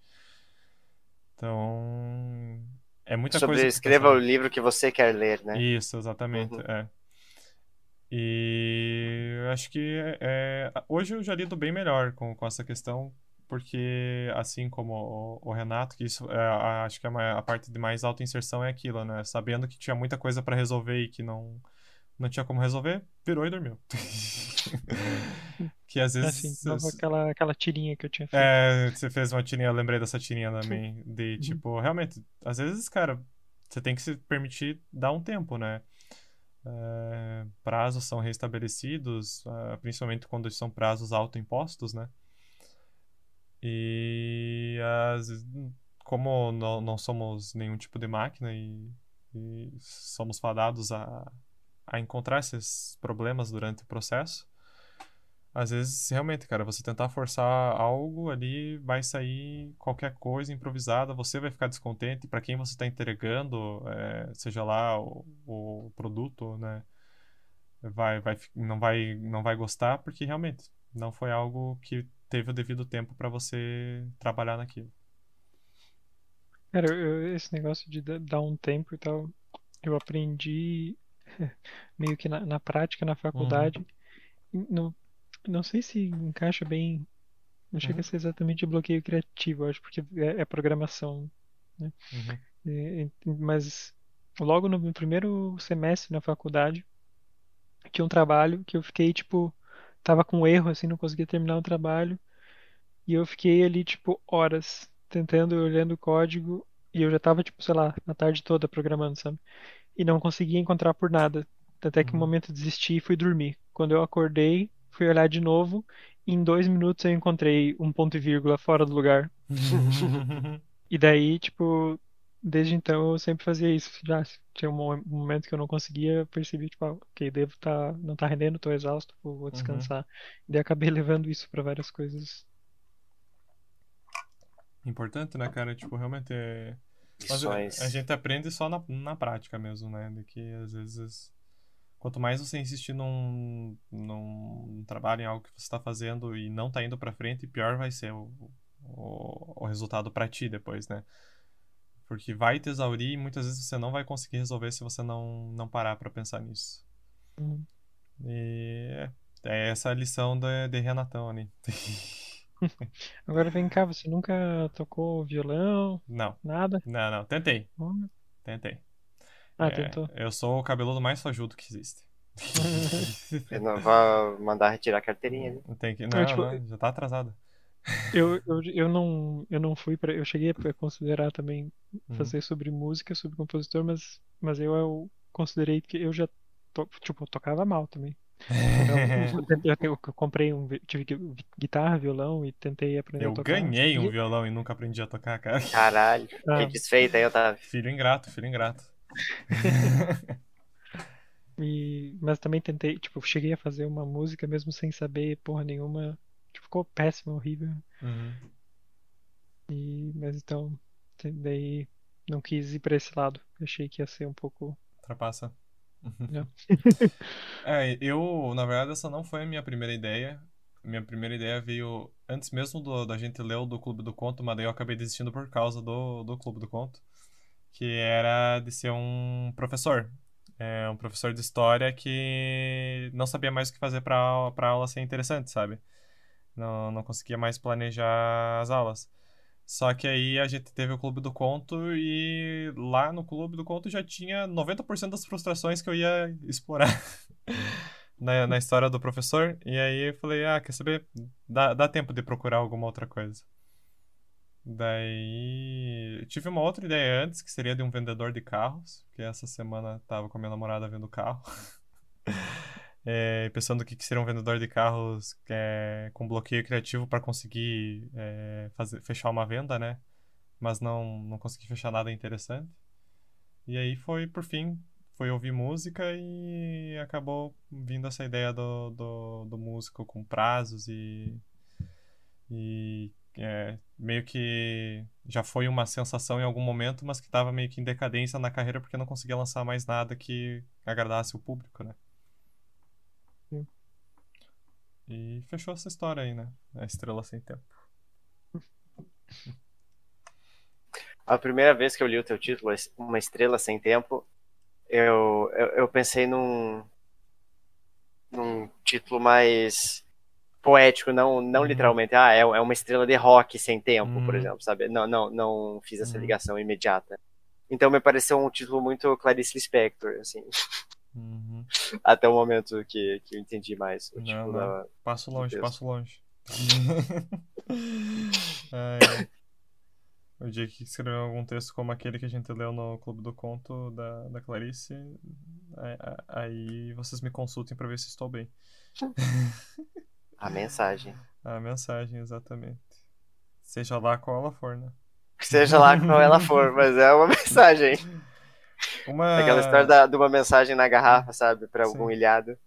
Então. É muita Sobre coisa. escreva o pensar. livro que você quer ler, né? Isso, exatamente, Uhum. é. E acho que é, hoje eu já lido bem melhor com, com essa questão, porque assim como o, o Renato, que isso é, acho que a, ma- a parte de mais autoinserção é aquilo, né? Sabendo que tinha muita coisa para resolver e que não, não tinha como resolver, virou e dormiu. <laughs> que às vezes. Assim, nova aquela, aquela tirinha que eu tinha feito. É, você fez uma tirinha, eu lembrei dessa tirinha também. De Uhum. tipo, realmente, às vezes, cara, você tem que se permitir dar um tempo, né? É, prazos são restabelecidos, ah, principalmente quando são prazos autoimpostos, né? E às vezes, como não, não somos nenhum tipo de máquina e, e somos fadados a, a encontrar esses problemas durante o processo, às vezes, realmente, cara, você tentar forçar algo ali, vai sair qualquer coisa improvisada, você vai ficar descontente, para quem você está entregando, é, seja lá o, o produto, né, vai, vai, não vai, não vai gostar, porque realmente não foi algo que teve o devido tempo para você trabalhar naquilo. Cara, eu- esse negócio de da- dar um tempo e tal, eu aprendi <laughs> meio que na, na prática, na faculdade. Não, não sei se encaixa bem, não chega Uhum. a ser exatamente bloqueio criativo, acho, porque é, é programação. Uhum. E- mas logo no primeiro semestre na faculdade, tinha um trabalho que eu fiquei, tipo, tava com erro, assim, não conseguia terminar o trabalho. E eu fiquei ali, tipo, horas tentando, olhando o código. E eu já tava, tipo, sei lá, a tarde toda programando, sabe? E não conseguia encontrar por nada. Até que um Uhum. momento eu desisti e fui dormir. Quando eu acordei, fui olhar de novo. E em dois minutos eu encontrei um ponto e vírgula fora do lugar. <laughs> E daí, tipo, desde então eu sempre fazia isso. Já tinha um mo- momento que eu não conseguia, eu percebi, tipo, ah, ok, devo tá, não tá rendendo, tô exausto, vou, vou descansar. E daí acabei <laughs> levando isso pra várias coisas. Importante, né, cara? Tipo, realmente é. Mas a, gente aprende só na, na prática mesmo, né? De que às vezes. Quanto mais você insistir num, num trabalho, em algo que você está fazendo e não tá indo pra frente, pior vai ser o, o, o resultado pra ti depois, né? Porque vai te exaurir e muitas vezes você não vai conseguir resolver se você não, não parar pra pensar nisso. Hum. E é, é essa a lição de, de Renatão ali. <laughs> Agora vem cá, você nunca tocou violão, Não, nada? não, não. Tentei, Hum. tentei. Ah, É, tentou. Eu sou o cabeludo mais fajuto que existe. <laughs> Eu não vou mandar retirar a carteirinha ali. Tem que... Não, tipo, não, já tá atrasado. Eu, eu, eu não, eu não fui para, eu cheguei a considerar também Uhum. fazer sobre música, sobre compositor, mas, mas eu, eu considerei que eu já, to, tipo, eu tocava mal também. <laughs> Então, eu, eu, eu comprei um, tive gui- guitarra, violão e tentei aprender Eu a tocar. ganhei um E- violão e nunca aprendi a tocar, cara. Caralho, <laughs> Ah. que desfeita aí, Otávio. Filho ingrato, filho ingrato. <laughs> E, mas também tentei, tipo, cheguei a fazer uma música mesmo sem saber porra nenhuma. Ficou péssimo, horrível. Uhum. E, mas então, daí não quis ir pra esse lado. Achei que ia ser um pouco. Ultrapassa. <laughs> É, eu, na verdade, essa não foi a minha primeira ideia. Minha primeira ideia veio antes mesmo do, da gente ler o do Clube do Conto, mas daí eu acabei desistindo por causa do, do Clube do Conto, que era de ser um professor. É, um professor de história que não sabia mais o que fazer para para aula ser interessante, sabe? Não, não conseguia mais planejar as aulas. Só que aí a gente teve o Clube do Conto e lá no Clube do Conto já tinha 90% das frustrações que eu ia explorar <laughs> na, na história do professor. E aí eu falei, ah, quer saber? Dá, dá tempo de procurar alguma outra coisa. Daí tive uma outra ideia antes, que seria de um vendedor de carros, que essa semana tava com a minha namorada vendo carro. <laughs> É, pensando que que seria um vendedor de carros é, com bloqueio criativo para conseguir é, fazer, fechar uma venda, né? Mas não, não consegui fechar nada interessante. E aí foi, por fim, foi ouvir música e acabou vindo essa ideia do, do, do músico com prazos e, e é, meio que já foi uma sensação em algum momento, mas que estava meio que em decadência na carreira porque não conseguia lançar mais nada que agradasse o público, né? Sim. E fechou essa história aí, né? A Estrela Sem Tempo. A primeira vez que eu li o teu título, Uma Estrela Sem Tempo, eu, eu, eu pensei num, num título mais poético, não, não Uhum. literalmente, ah, é, é uma estrela de rock sem tempo, por Uhum. exemplo, sabe? Não, não, não fiz essa Uhum. ligação imediata. Então me pareceu um título muito Clarice Lispector, assim. <laughs> Uhum. Até o momento que, que eu entendi mais. Não, tipo não. da- Passo longe, passo longe. <laughs> Ai. O dia que escreveu algum texto como aquele que a gente leu no Clube do Conto da, da Clarice, aí, aí vocês me consultem pra ver se estou bem. A mensagem. A mensagem, exatamente. Seja lá qual ela for, né? Seja lá qual ela for, mas é uma <laughs> mensagem. Uma... Aquela história da- de uma mensagem na garrafa, sabe? Pra Sim. algum ilhado.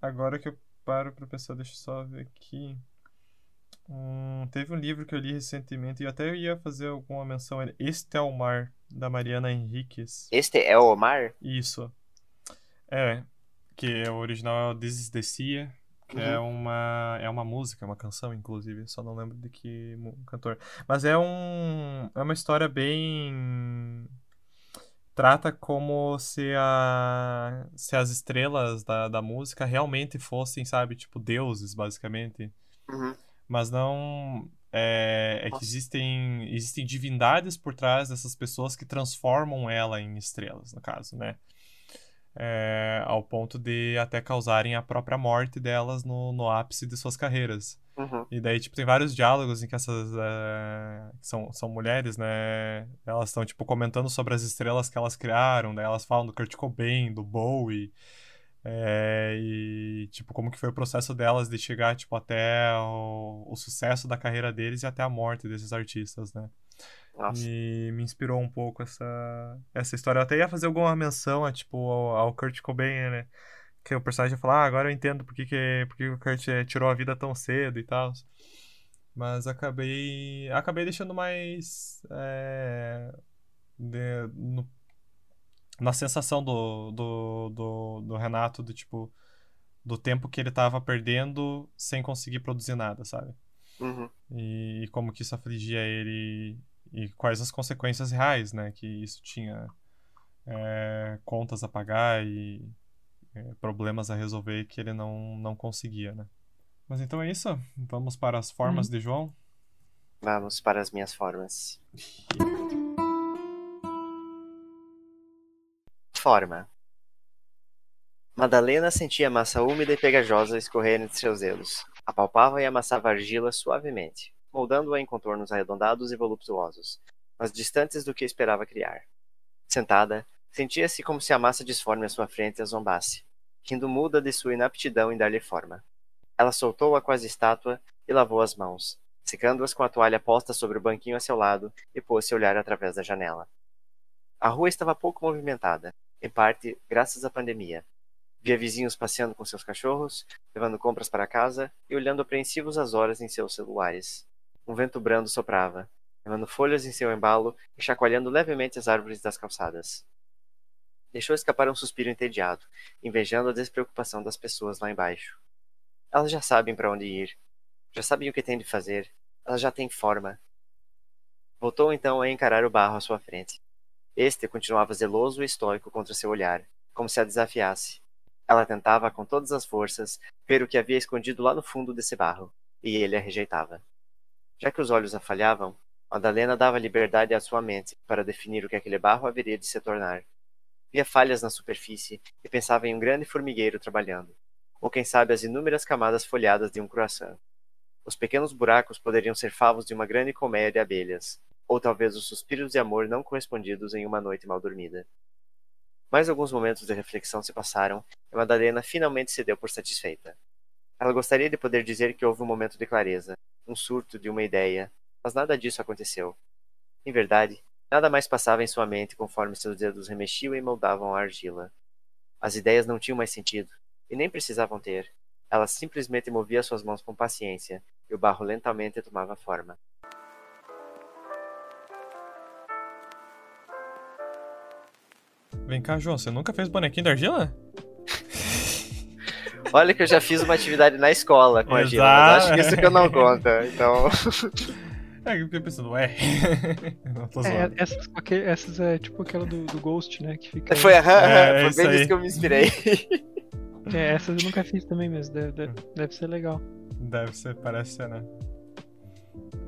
Agora que eu paro pra pensar, deixa eu só ver aqui. Hum, teve um livro que eu li recentemente e eu até ia fazer alguma menção. Este é o Mar, da Mariana Henriquez. Este é o Omar? Isso. É, que o original é o This is the Sea, que é uma é uma música, uma canção inclusive, só não lembro de que cantor. Mas é um é uma história bem trata como se a se as estrelas da, da música realmente fossem, sabe, tipo deuses, basicamente. Uhum. Mas não. É, é que existem, existem divindades por trás dessas pessoas que transformam ela em estrelas, no caso, né? É, ao ponto de até causarem a própria morte delas no, no ápice de suas carreiras. Uhum. E daí, tipo, tem vários diálogos em que essas é, que são, são mulheres, né? Elas estão, tipo, comentando sobre as estrelas que elas criaram, daí elas falam do Kurt Cobain, do Bowie, é, e, tipo, como que foi o processo delas de chegar, tipo, até o, o sucesso da carreira deles e até a morte desses artistas, né? Nossa. E me inspirou um pouco essa, essa história. Eu até ia fazer alguma menção a, tipo, ao, ao Kurt Cobain, né? Que o personagem ia falar, ah, agora eu entendo por que, que, por que o Kurt eh, tirou a vida tão cedo e tal. Mas acabei, acabei deixando mais é, de- no- na sensação do, do, do, do Renato, do tipo, do tempo que ele tava perdendo sem conseguir produzir nada, sabe? Uhum. e, e como que isso afligia ele e quais as consequências reais, né, que isso tinha é, contas a pagar e é, problemas a resolver que ele não, não conseguia, né. Mas então é isso, vamos para as formas de João. Vamos para as minhas formas. Forma. Madalena sentia a massa úmida e pegajosa escorrer entre seus dedos. Apalpava e amassava a argila suavemente, moldando-a em contornos arredondados e voluptuosos, mas distantes do que esperava criar. Sentada, sentia-se como se a massa disforme à sua frente a zombasse, rindo muda de sua inaptidão em dar-lhe forma. Ela soltou-a quase estátua e lavou as mãos, secando-as com a toalha posta sobre o banquinho a seu lado e pôs-se a olhar através da janela. A rua estava pouco movimentada, em parte graças à pandemia. Via vizinhos passeando com seus cachorros, levando compras para casa e olhando apreensivos as horas em seus celulares. Um vento brando soprava, levando folhas em seu embalo e chacoalhando levemente as árvores das calçadas. Deixou escapar um suspiro entediado, invejando a despreocupação das pessoas lá embaixo. Elas já sabem para onde ir, já sabem o que têm de fazer, elas já têm forma. Voltou então a encarar o barro à sua frente. Este continuava zeloso e estoico contra seu olhar, como se a desafiasse. Ela tentava, com todas as forças, ver o que havia escondido lá no fundo desse barro, e ele a rejeitava. Já que os olhos a falhavam, Madalena dava liberdade à sua mente para definir o que aquele barro haveria de se tornar. Via falhas na superfície e pensava em um grande formigueiro trabalhando, ou quem sabe as inúmeras camadas folhadas de um croissant. Os pequenos buracos poderiam ser favos de uma grande colmeia de abelhas, ou talvez os suspiros de amor não correspondidos em uma noite mal dormida. Mais alguns momentos de reflexão se passaram e Madalena finalmente se deu por satisfeita. Ela gostaria de poder dizer que houve um momento de clareza, um surto de uma ideia, mas nada disso aconteceu. Em verdade, nada mais passava em sua mente conforme seus dedos remexiam e moldavam a argila. As ideias não tinham mais sentido, e nem precisavam ter. Ela simplesmente movia suas mãos com paciência, e o barro lentamente tomava forma. Vem cá, João, você nunca fez bonequinho de argila? Olha que eu já fiz uma atividade na escola com argila, mas acho que isso que eu não conta. Então, <laughs> É, eu fiquei pensando, ué. <laughs> não tô É, essas, essas é tipo aquela do, do Ghost, né? Que fica. foi, É, <laughs> foi isso bem disso que eu me inspirei. <laughs> É, essas eu nunca fiz também, mas deve, deve, deve ser legal. Deve ser, parece ser, né?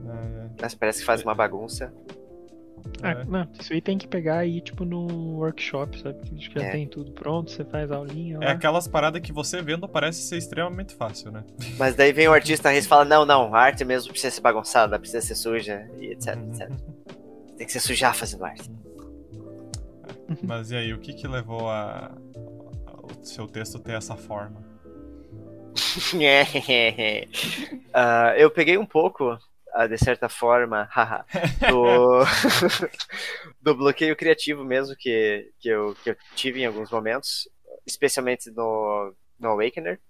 É, é. Mas parece que faz uma bagunça. Ah, É. não, isso aí tem que pegar aí, tipo, num workshop, sabe? Que já É. tem tudo pronto, você faz aulinha lá. É aquelas paradas que você vendo parece ser extremamente fácil, né? Mas daí vem o artista e fala: não, não, a arte mesmo precisa ser bagunçada, precisa ser suja, e etc, Uhum. etc. Tem que se sujar fazendo arte. Mas e aí, o que que levou a, o seu texto ter essa forma? <laughs> Ah, eu peguei um pouco, de certa forma, <laughs> haha, do, <laughs> do bloqueio criativo mesmo que, que, eu, que eu tive em alguns momentos, especialmente no, no Awakener.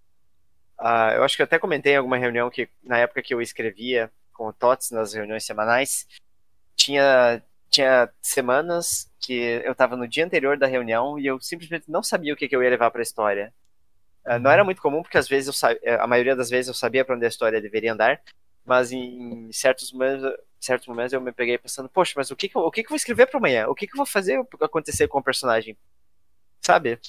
Ah, eu acho que eu até comentei em alguma reunião que na época que eu escrevia com o TOTS nas reuniões semanais, tinha, tinha semanas que eu estava no dia anterior da reunião e eu simplesmente não sabia o que, que eu ia levar para a história. Ah, Não era muito comum, porque às vezes eu eh, a maioria das vezes eu sabia para onde a história deveria andar, mas em certos momentos, certos momentos eu me peguei pensando, poxa, mas o que, que, eu, o que, que eu vou escrever para amanhã? O que, que eu vou fazer acontecer com o personagem? Sabe?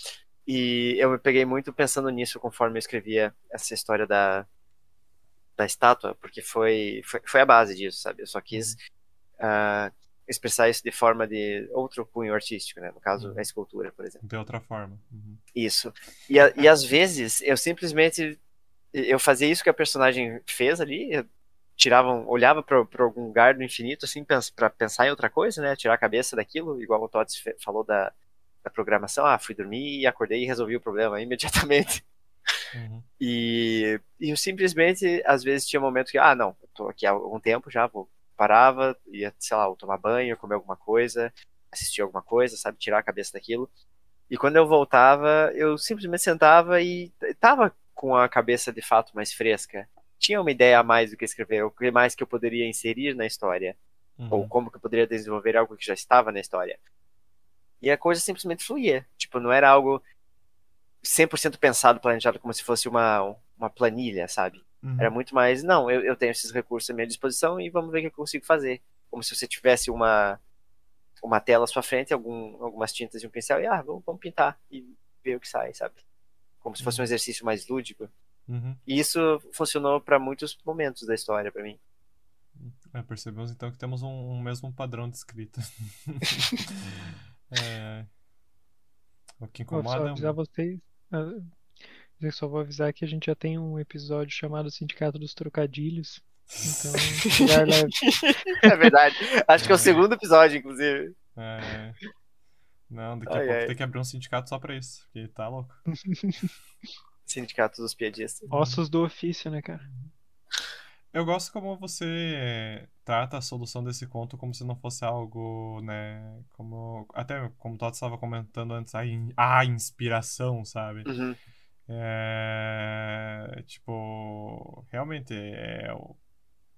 E eu me peguei muito pensando nisso conforme eu escrevia essa história da, da estátua, porque foi, foi, foi a base disso, sabe? Eu só quis ah, expressar isso de forma de outro cunho artístico, né? No caso, a escultura, por exemplo. De outra forma. Uhum. Isso. E, a- e às vezes eu simplesmente eu fazia isso que a personagem fez ali, eu tirava, um- olhava para algum lugar do infinito assim para pensar em outra coisa, né? Tirar a cabeça daquilo, igual o Tots falou da, da programação. Ah, fui dormir acordei e resolvi o problema <laughs> imediatamente. Uhum. E, e eu simplesmente, às vezes, tinha um momento que, ah, não, eu tô aqui há algum tempo já, vou, parava, ia, sei lá, tomar banho, comer alguma coisa, assistir alguma coisa, sabe, tirar a cabeça daquilo. E quando eu voltava, eu simplesmente sentava e tava com a cabeça de fato mais fresca. Tinha uma ideia a mais do que escrever, o que mais que eu poderia inserir na história, Uhum. ou como que eu poderia desenvolver algo que já estava na história. E a coisa simplesmente fluía. Tipo, não era algo 100% pensado, planejado como se fosse uma, uma planilha, sabe? Uhum. Era muito mais, não, eu, eu tenho esses recursos à minha disposição e vamos ver o que eu consigo fazer. Como se você tivesse uma, uma tela à sua frente, algum, algumas tintas e um pincel, e ah, vamos, vamos pintar e ver o que sai, sabe? Como se fosse um exercício mais lúdico. Uhum. E isso funcionou para muitos momentos da história para mim. É, percebemos então que temos um, um mesmo padrão de escrita. <laughs> É, O que incomoda só é avisar um- vocês. ah, Eu só vou avisar que a gente já tem um episódio chamado Sindicato dos Trocadilhos. Então. <laughs> É verdade. Acho que é o segundo episódio, inclusive. É. Não, daqui a Ai, pouco ai. tem que abrir um sindicato só pra isso, porque tá louco. <laughs> Sindicato dos Piadistas. Ossos do ofício, né, cara? Eu gosto como você trata a solução desse conto como se não fosse algo, né? Como. Até como o Toto estava comentando antes, a, in- a inspiração, sabe? Uhum. É, tipo, realmente é o,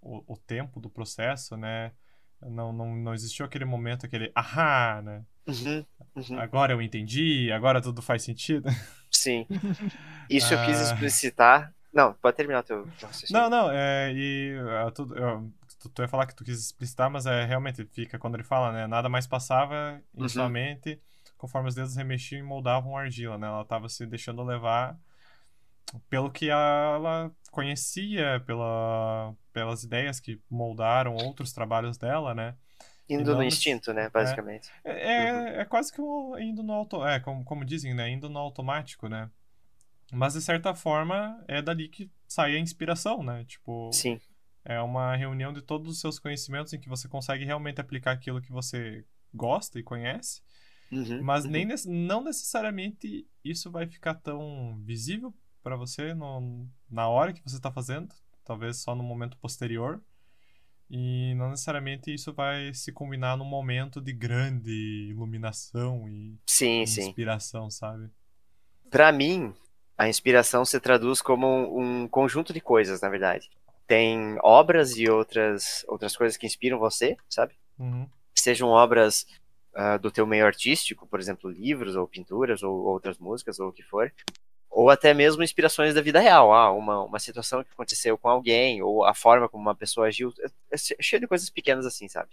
o, o tempo do processo, né? Não, não, não existiu aquele momento, aquele ahá, né? Uhum. Uhum. Agora eu entendi, agora tudo faz sentido. <laughs> Sim. <laughs> Isso eu quis Ah. explicitar. Não, pode terminar teu, teu raciocínio. Não, não, é, e ah, tudo, eu- tu, tu ia falar que tu quis explicitar, mas é realmente fica quando ele fala, né? Nada mais passava em Uhum. sua mente conforme os dedos remexiam e moldavam a argila, né? Ela estava se deixando levar pelo que ela conhecia, pela, pelas ideias que moldaram outros trabalhos dela, né? Indo no instinto, né, basicamente. É, é, é quase que um, indo no auto, é, como, como dizem, né? Indo no automático, né? Mas de certa forma é dali que sai a inspiração, né? Tipo, Sim. é uma reunião de todos os seus conhecimentos em que você consegue realmente aplicar aquilo que você gosta e conhece, Uhum, mas uhum. nem não necessariamente isso vai ficar tão visível para você no, na hora que você está fazendo, talvez só no momento posterior. E não necessariamente isso vai se combinar num momento de grande iluminação e Sim, sim. inspiração, sabe? Pra mim, a inspiração se traduz como um, um conjunto de coisas, na verdade. Tem obras e outras, outras coisas que inspiram você, sabe? Uhum. Sejam obras ah, do teu meio artístico, por exemplo, livros ou pinturas ou outras músicas ou o que for. Ou até mesmo inspirações da vida real. Ah, uma, uma situação que aconteceu com alguém, ou a forma como uma pessoa agiu. É, é cheio de coisas pequenas assim, sabe?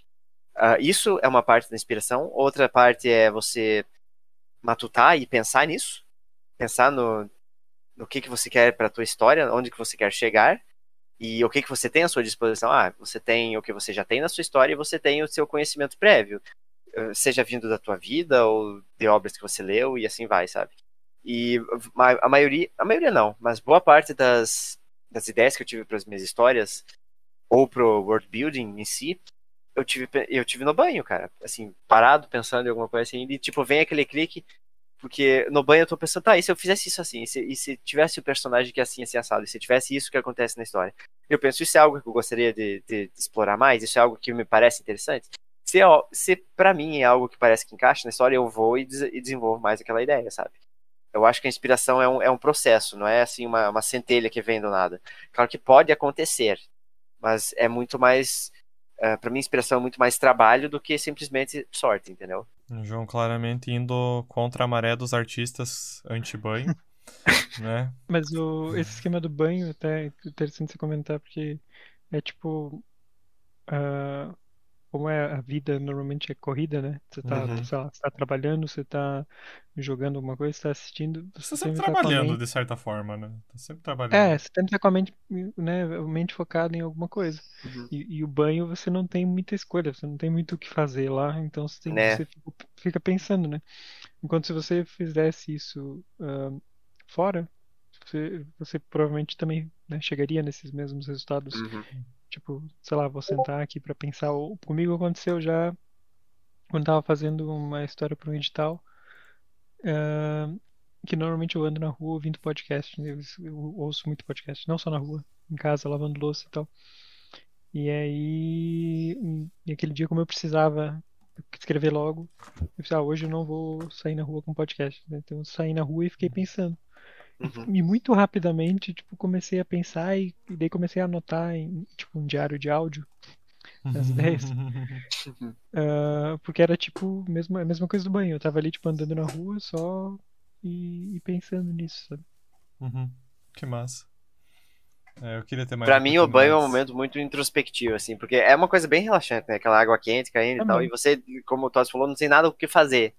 Ah, isso é uma parte da inspiração. Outra parte é você matutar e pensar nisso. Pensar no, no que, que você quer para a tua história, onde que você quer chegar. E o que, que você tem à sua disposição? Ah, você tem o que você já tem na sua história e você tem o seu conhecimento prévio. Eh, seja vindo da tua vida ou de obras que você leu e assim vai, sabe? E a maioria, a maioria não, mas boa parte das, das ideias que eu tive para as minhas histórias ou pro world building em si, eu tive eu tive no banho, cara, assim, parado pensando em alguma coisa assim, e tipo vem aquele clique porque no banho eu tô pensando, tá, e se eu fizesse isso assim? E se, e se tivesse o personagem que é assim, assim, assado? E se tivesse isso que acontece na história? Eu penso, isso é algo que eu gostaria de, de, de explorar mais? Isso é algo que me parece interessante? Se, é, se para mim é algo que parece que encaixa na história, eu vou e, des, e desenvolvo mais aquela ideia, sabe? Eu acho que a inspiração é um, é um processo, não é assim uma, uma centelha que vem do nada. Claro que pode acontecer, mas é muito mais. Uh, para mim, inspiração é muito mais trabalho do que simplesmente sorte, entendeu? João claramente indo contra a maré dos artistas anti-banho, <laughs> né? Mas o, esse esquema do banho até é interessante você comentar, porque é tipo. Uh, como é a vida normalmente é corrida, né? Você tá, Uhum. sei lá, você tá trabalhando, você tá jogando alguma coisa, você tá assistindo, Você você tá sempre tá trabalhando, mente... de certa forma, né? Tá sempre trabalhando. É, você sempre tá com a mente, né, mente focada em alguma coisa. Uhum. E, e o banho você não tem muita escolha, você não tem muito o que fazer lá, então você, tem, Né. você fica, fica pensando, né? Enquanto se você fizesse isso ah, fora, você, você provavelmente também né, chegaria nesses mesmos resultados. Uhum. Tipo, sei lá, vou sentar aqui pra pensar. Comigo aconteceu já quando tava fazendo uma história para um edital, ah, que normalmente eu ando na rua ouvindo podcast. né? Eu, eu ouço muito podcast, não só na rua, em casa, lavando louça e tal. E aí, e aquele dia, como eu precisava escrever logo, eu pensei, ah, hoje eu não vou sair na rua com podcast. né? Então eu saí na rua e fiquei pensando. Uhum. E muito rapidamente, tipo, comecei a pensar e, e daí comecei a anotar em, tipo, um diário de áudio as ideias. <laughs> Ah, porque era tipo mesmo, a mesma coisa do banho. Eu tava ali, tipo, andando na rua só e, e pensando nisso, sabe? Uhum. Que massa. É, eu queria ter mais Pra mim, o banho é um momento muito introspectivo, assim, porque é uma coisa bem relaxante, né? Aquela água quente caindo É e tal, mesmo. e você, como o Todd falou, não tem nada o que fazer.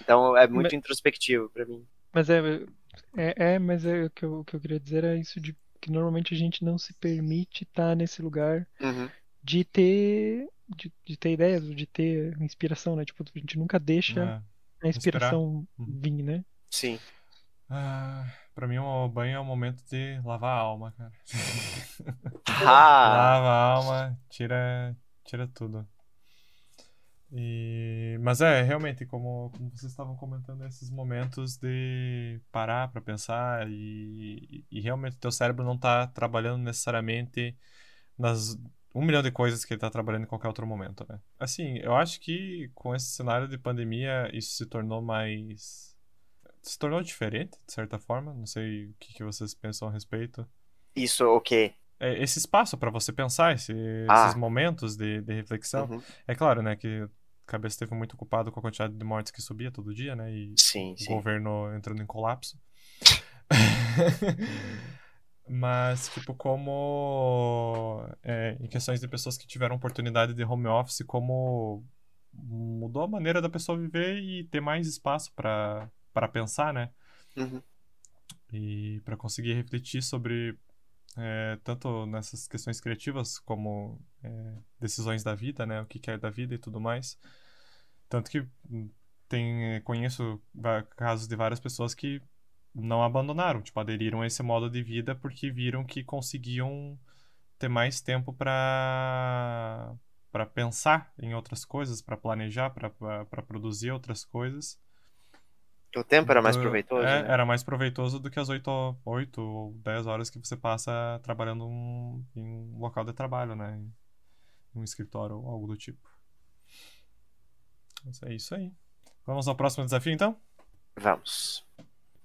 Então é muito introspectivo pra mim. Mas é, é, é, mas é, o, que eu, o que eu queria dizer é isso de que normalmente a gente não se permite estar nesse lugar Uhum. de ter de, de ter ideias, de ter inspiração, né? Tipo, a gente nunca deixa É. a inspiração Uhum. vir, né? Sim. Ah, pra mim, o banho é o momento de lavar a alma, cara. <laughs> Ah, Lava a alma, tira, tira tudo. E... Mas é, realmente, como, como vocês estavam comentando, esses momentos de parar pra pensar e, e realmente teu cérebro não tá trabalhando necessariamente nas um milhão de coisas que ele tá trabalhando em qualquer outro momento, né? Assim, eu acho que com esse cenário de pandemia isso se tornou mais... Se tornou diferente, de certa forma. Não sei o que, que vocês pensam a respeito isso o quê? é, esse espaço para você pensar, esse- Ah. esses momentos de, de reflexão. Uhum. É claro, né, que cabeça esteve muito ocupado com a quantidade de mortes que subia todo dia, né, e Sim, o sim. governo entrando em colapso. <laughs> Mas, tipo, como é, em questões de pessoas que tiveram oportunidade de home office, como mudou a maneira da pessoa viver e ter mais espaço para pensar, né? Uhum. e para conseguir refletir sobre é, tanto nessas questões criativas como é, decisões da vida, né, o que quer da vida e tudo mais. Tanto que hum, tem é, conheço casos de várias pessoas que não abandonaram, tipo, aderiram a esse modo de vida porque viram que conseguiam ter mais tempo para para pensar em outras coisas, para planejar, para produzir outras coisas. O tempo era mais Uh, proveitoso, é, né? Era mais proveitoso do que as 8, 8 ou 10 horas que você passa trabalhando um- em um local de trabalho, né? Um escritório ou algo do tipo. Mas é isso aí. Vamos ao próximo desafio, então? Vamos.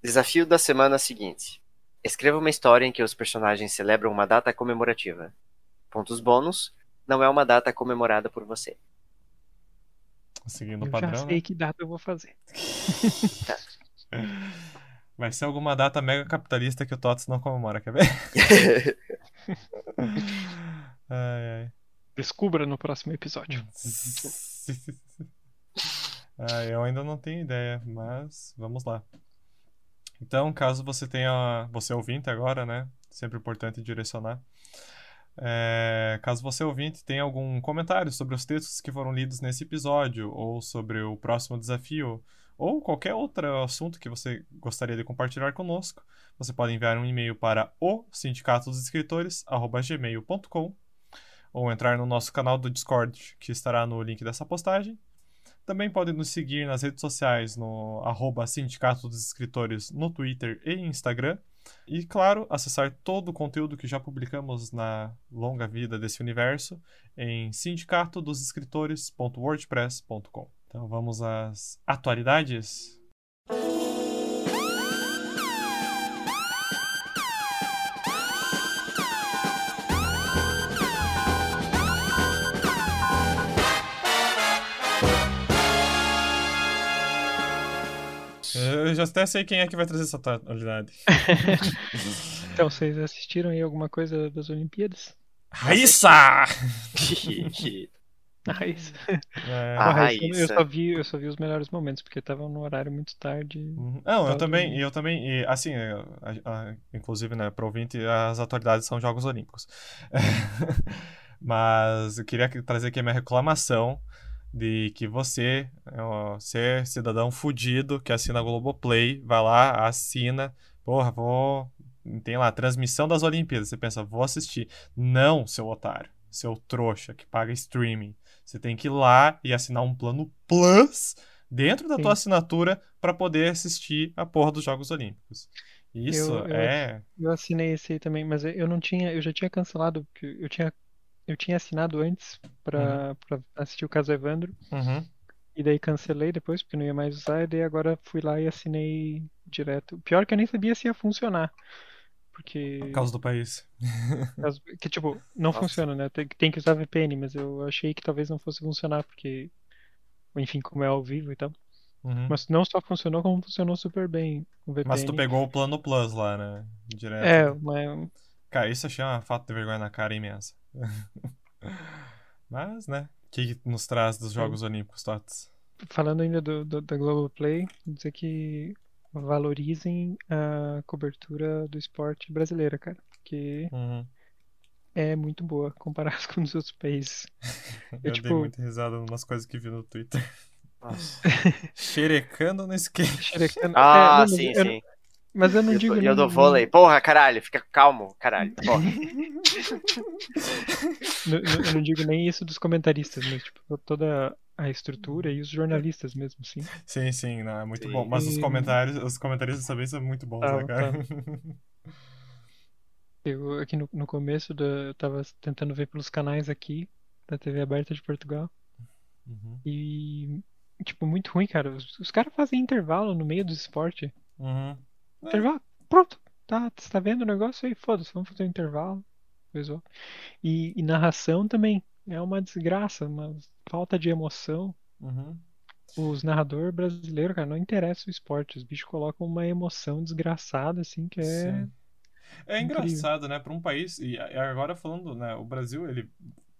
Desafio da semana seguinte. Escreva uma história em que os personagens celebram uma data comemorativa. Pontos bônus. Não é uma data comemorada por você. Seguindo o Eu padrão, já sei né? que data eu vou fazer. <laughs> Vai ser alguma data mega capitalista que o TOTS não comemora, quer ver? <laughs> ai, ai. Descubra no próximo episódio. <laughs> Ah, eu ainda não tenho ideia, mas vamos lá. Então, caso você tenha, você ouvinte agora, né? Sempre importante direcionar. É, caso você ouvinte tenha algum comentário sobre os textos que foram lidos nesse episódio, ou sobre o próximo desafio, ou qualquer outro assunto que você gostaria de compartilhar conosco, você pode enviar um e-mail para o sindicato dos escritores, gmail.com, ou entrar no nosso canal do Discord, que estará no link dessa postagem. Também pode nos seguir nas redes sociais no arroba Sindicato dos Escritores no Twitter e Instagram. E, claro, acessar todo o conteúdo que já publicamos na longa vida desse universo em sindicatodosescritores.wordpress.com. Então vamos às atualidades. Eu já até sei quem é que vai trazer essa atualidade. <laughs> então, vocês assistiram aí alguma coisa das Olimpíadas? Raíssa! <laughs> Raíssa. É. Ah, Raíssa. Eu só, vi, eu só vi os melhores momentos, porque tava no horário muito tarde. Uhum. Não, eu também, eu também, e, assim, eu- a- a- inclusive, né, para ouvinte, as atualidades são Jogos Olímpicos. <laughs> Mas eu queria que- trazer aqui a minha reclamação de que você, ó, ser cidadão fudido que assina a Globoplay, vai lá, assina, porra, vou, tem lá, transmissão das Olimpíadas, você pensa, vou assistir. Não, seu otário, seu trouxa que paga streaming. Você tem que ir lá e assinar um plano Plus dentro da Sim. tua assinatura para poder assistir a porra dos Jogos Olímpicos. Isso Eu- eu é. Eu assinei esse aí também, mas eu não tinha, eu já tinha cancelado, porque eu tinha, eu tinha assinado antes pra, pra assistir o caso Evandro, Uhum. e daí cancelei depois, porque não ia mais usar, e daí agora fui lá e assinei direto. Pior que eu nem sabia se ia funcionar, porque, Por causa do país. caso- <laughs> que tipo, não Nossa. funciona, né? Tem, tem que usar VPN, mas eu achei que talvez não fosse funcionar, porque, enfim, como é ao vivo e tal. Uhum. Mas não só funcionou, como funcionou super bem com VPN. Mas tu pegou o plano Plus lá, né? Direto. É, mas Cara, isso eu achei uma falta de vergonha na cara imensa. <laughs> Mas, né? O que, que nos traz dos Jogos Olímpicos, Tots? falando ainda do, do- da Globoplay, dizer que valorizem a cobertura do esporte brasileira, cara. Que Uhum. é muito boa comparada <laughs> com os outros países. <laughs> Eu, Eu, dei tipo- muita risada em umas coisas que vi no Twitter. Nossa. Xerecando no skate. Xerecando- Ah, É, não, sim, eu, sim. Mas eu não eu, digo e eu do vôlei. Porra, caralho, fica calmo, caralho. Porra. <laughs> não- eu não digo nem isso dos comentaristas, mas tipo, toda a estrutura e os jornalistas mesmo, assim. Sim, sim, não, é muito Sim. bom. Mas os comentários, os comentários também são muito bons, né, Tá, cara? <laughs> Eu aqui no, no começo da, eu tava tentando ver pelos canais aqui da TV aberta de Portugal. Uhum. E, tipo, muito ruim, cara. Os, os caras fazem intervalo no meio do esporte. Uhum. É. Intervalo, pronto. Tá, você tá vendo o negócio aí? Foda-se, vamos fazer um intervalo. E, e narração também. É uma desgraça, uma falta de emoção. Uhum. Os narradores brasileiros, cara, não interessa o esporte. Os bichos colocam uma emoção desgraçada, assim, que é. Sim. É incrível. engraçado, né, para um país e agora falando, né, o Brasil ele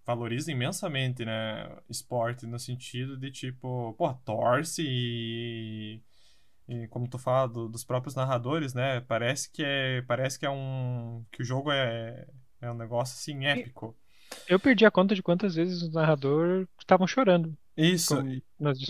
valoriza imensamente, né, esporte no sentido de tipo, pô, torce e, e como tu fala do- dos próprios narradores, né, parece que é parece que é um que o jogo é é um negócio assim épico. Eu perdi a conta de quantas vezes os narradores estavam chorando Isso.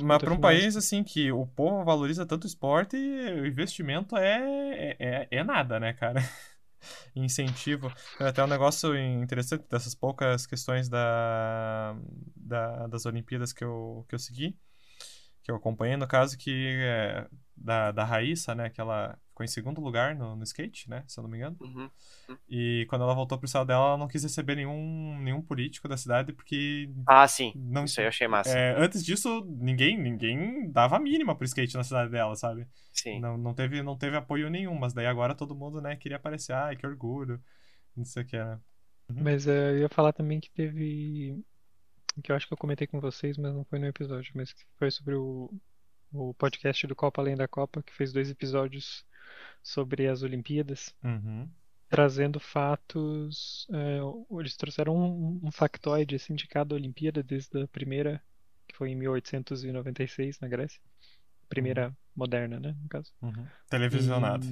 Mas para um país assim que o povo valoriza tanto o esporte, o investimento é, é, é nada, né, cara? <laughs> Incentivo. É até um negócio interessante dessas poucas questões da, da- das Olimpíadas que eu, que eu segui, que eu acompanhei, no caso, que é da, da Raíssa, né, que ela ficou em segundo lugar no, no skate, né, se eu não me engano. Uhum. E quando ela voltou pro céu dela, ela não quis receber nenhum, nenhum político da cidade, porque Ah, sim. não, Isso aí eu achei massa. é, antes disso, ninguém, ninguém dava a mínima pro skate na cidade dela, sabe? Sim. Não, não, teve, não teve apoio nenhum, mas daí agora todo mundo, né, queria aparecer, ai, que orgulho, não sei o que, né? Mas eh, eu ia falar também que teve. Que eu acho que eu comentei com vocês, mas não foi no episódio. Mas que foi sobre o, o podcast do Copa Além da Copa, que fez dois episódios sobre as Olimpíadas, Uhum. trazendo fatos. eh, eles trouxeram um, um factoide assim, de cada Olimpíada, desde a primeira, que foi em 1896, na Grécia. Primeira moderna, né? No caso. Uhum. Televisionado.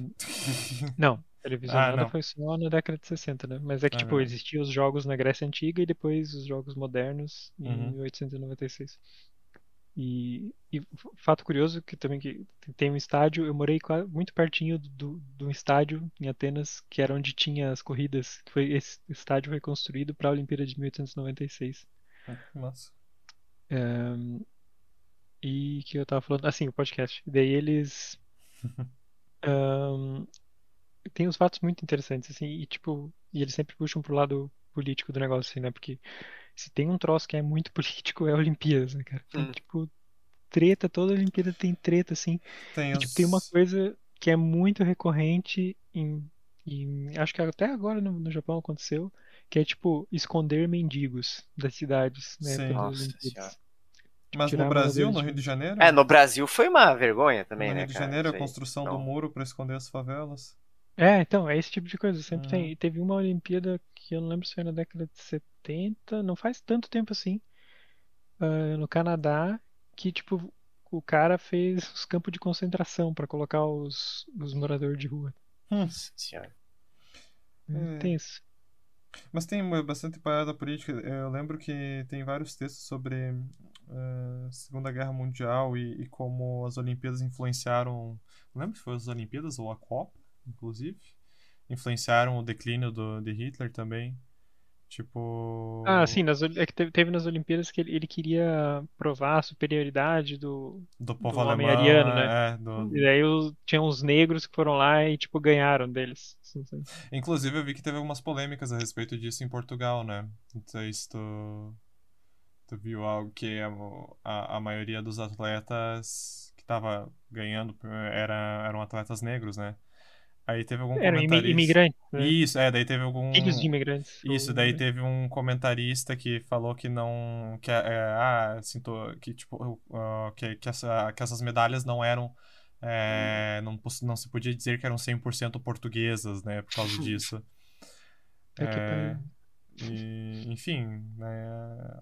Não, Televisionada <laughs> não. foi só na década de 60, né? Mas é que, Ah, tipo, existiam os jogos na Grécia Antiga e depois os jogos modernos em Uhum. 1896. E, e fato curioso que também que tem um estádio, eu morei muito pertinho do, do estádio em Atenas, que era onde tinha as corridas, que foi esse estádio foi construído para a Olimpíada de 1896. Nossa. Ahn, e que eu tava falando, assim, o podcast. Daí eles <laughs> ahn, tem uns fatos muito interessantes, assim, e tipo, e eles sempre puxam pro lado político do negócio, assim, né? Porque se tem um troço que é muito <laughs> político, é a Olimpíadas, né, cara? Hum. tipo, treta, toda Olimpíada tem treta, assim. Tem E, tipo, tem uma coisa que é muito recorrente em, em- acho que até agora no, no Japão aconteceu, que é tipo esconder mendigos das cidades, né, Sim. Nossa Olimpíadas. Senhora. Mas no Brasil, no de- Rio de Janeiro? É, no Brasil foi uma vergonha também, no né, Rio de cara? Janeiro, a construção do Não. muro para esconder as favelas. É, então, é esse tipo de coisa, sempre Uhum. tem. E teve uma Olimpíada que eu não lembro se foi na década de 70, não faz tanto tempo assim, ah, no Canadá, que tipo o cara fez os campos de concentração pra colocar os, os moradores de rua. Nossa senhora. É. Isso. Mas tem bastante parada política. Eu lembro que tem vários textos sobre a Segunda Guerra Mundial e, e como as Olimpíadas influenciaram. Não lembro se foi as Olimpíadas ou a Copa, inclusive. Influenciaram o declínio do, de Hitler também. Tipo. Ah, sim, nas, é que teve, teve nas Olimpíadas que ele, ele queria provar a superioridade do. Do povo do homem alemão. ariano, né? é, do- E os- tinha uns negros que foram lá e, tipo, ganharam deles. Assim, sabe? Inclusive, eu vi que teve algumas polêmicas a respeito disso em Portugal, né? Não sei se tu, tu viu algo que a, a, a maioria dos atletas que tava ganhando era, eram atletas negros, né? Aí teve algum Eram imi- comentarista... imigrantes, né? Isso, é, daí teve algum... Filhos de imigrantes. Isso, daí teve um comentarista que falou que não. Que, é, ah, sinto, que, tipo, ah, que, que, essa, que essas medalhas não eram. é, não, poss- não se podia dizer que eram 100% portuguesas, né, por causa <laughs> disso. É É, e, enfim, né,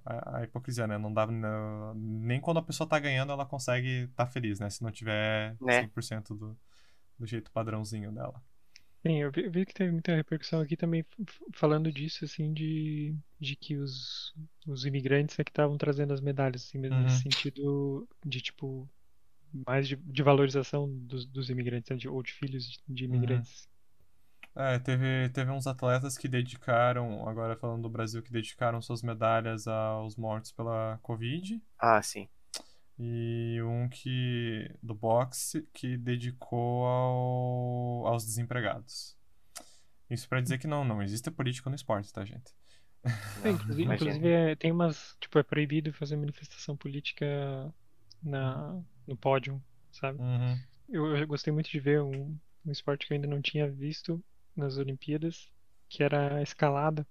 a, a hipocrisia, né? Não dá, não- nem quando a pessoa tá ganhando ela consegue estar tá feliz, né? Se não tiver Né? 100% do, do jeito padrãozinho dela. Sim, eu vi, eu vi que teve muita repercussão aqui também falando disso, assim, de, de que os, os imigrantes é que estavam trazendo as medalhas, assim, mesmo nesse Uhum. sentido de, tipo, mais de, de valorização dos, dos imigrantes, né, de- ou de filhos de, de Uhum. imigrantes. É, teve, teve uns atletas que dedicaram, agora falando do Brasil, que dedicaram suas medalhas aos mortos pela Covid. Ah, sim. E um que do boxe que dedicou ao, aos desempregados. Isso pra dizer que não, não existe política no esporte, tá, gente? É, inclusive, inclusive é- tem umas, tipo, é proibido fazer manifestação política na, no pódio, sabe? Uhum. Eu, eu gostei muito de ver um, um esporte que eu ainda não tinha visto nas Olimpíadas, que era a escalada.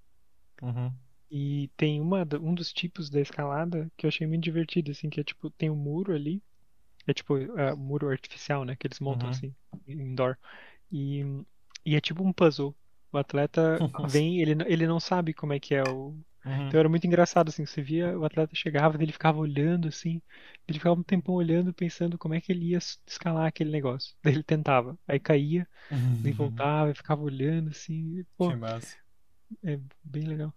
Uhum. E tem uma, um dos tipos da escalada que eu achei muito divertido, assim, que é tipo, tem um muro ali, é tipo, é, um muro artificial, né, que eles montam Uhum. assim, indoor. E, e é tipo um puzzle. O atleta <laughs> vem, ele, ele não sabe como é que é o. Uhum. Então era muito engraçado, assim, você via, o atleta chegava, ele ficava olhando, assim, ele ficava um tempão olhando, pensando como é que ele ia escalar aquele negócio. Daí ele tentava, aí caía, daí voltava, e ficava olhando, assim, e, pô, Que massa. é bem legal.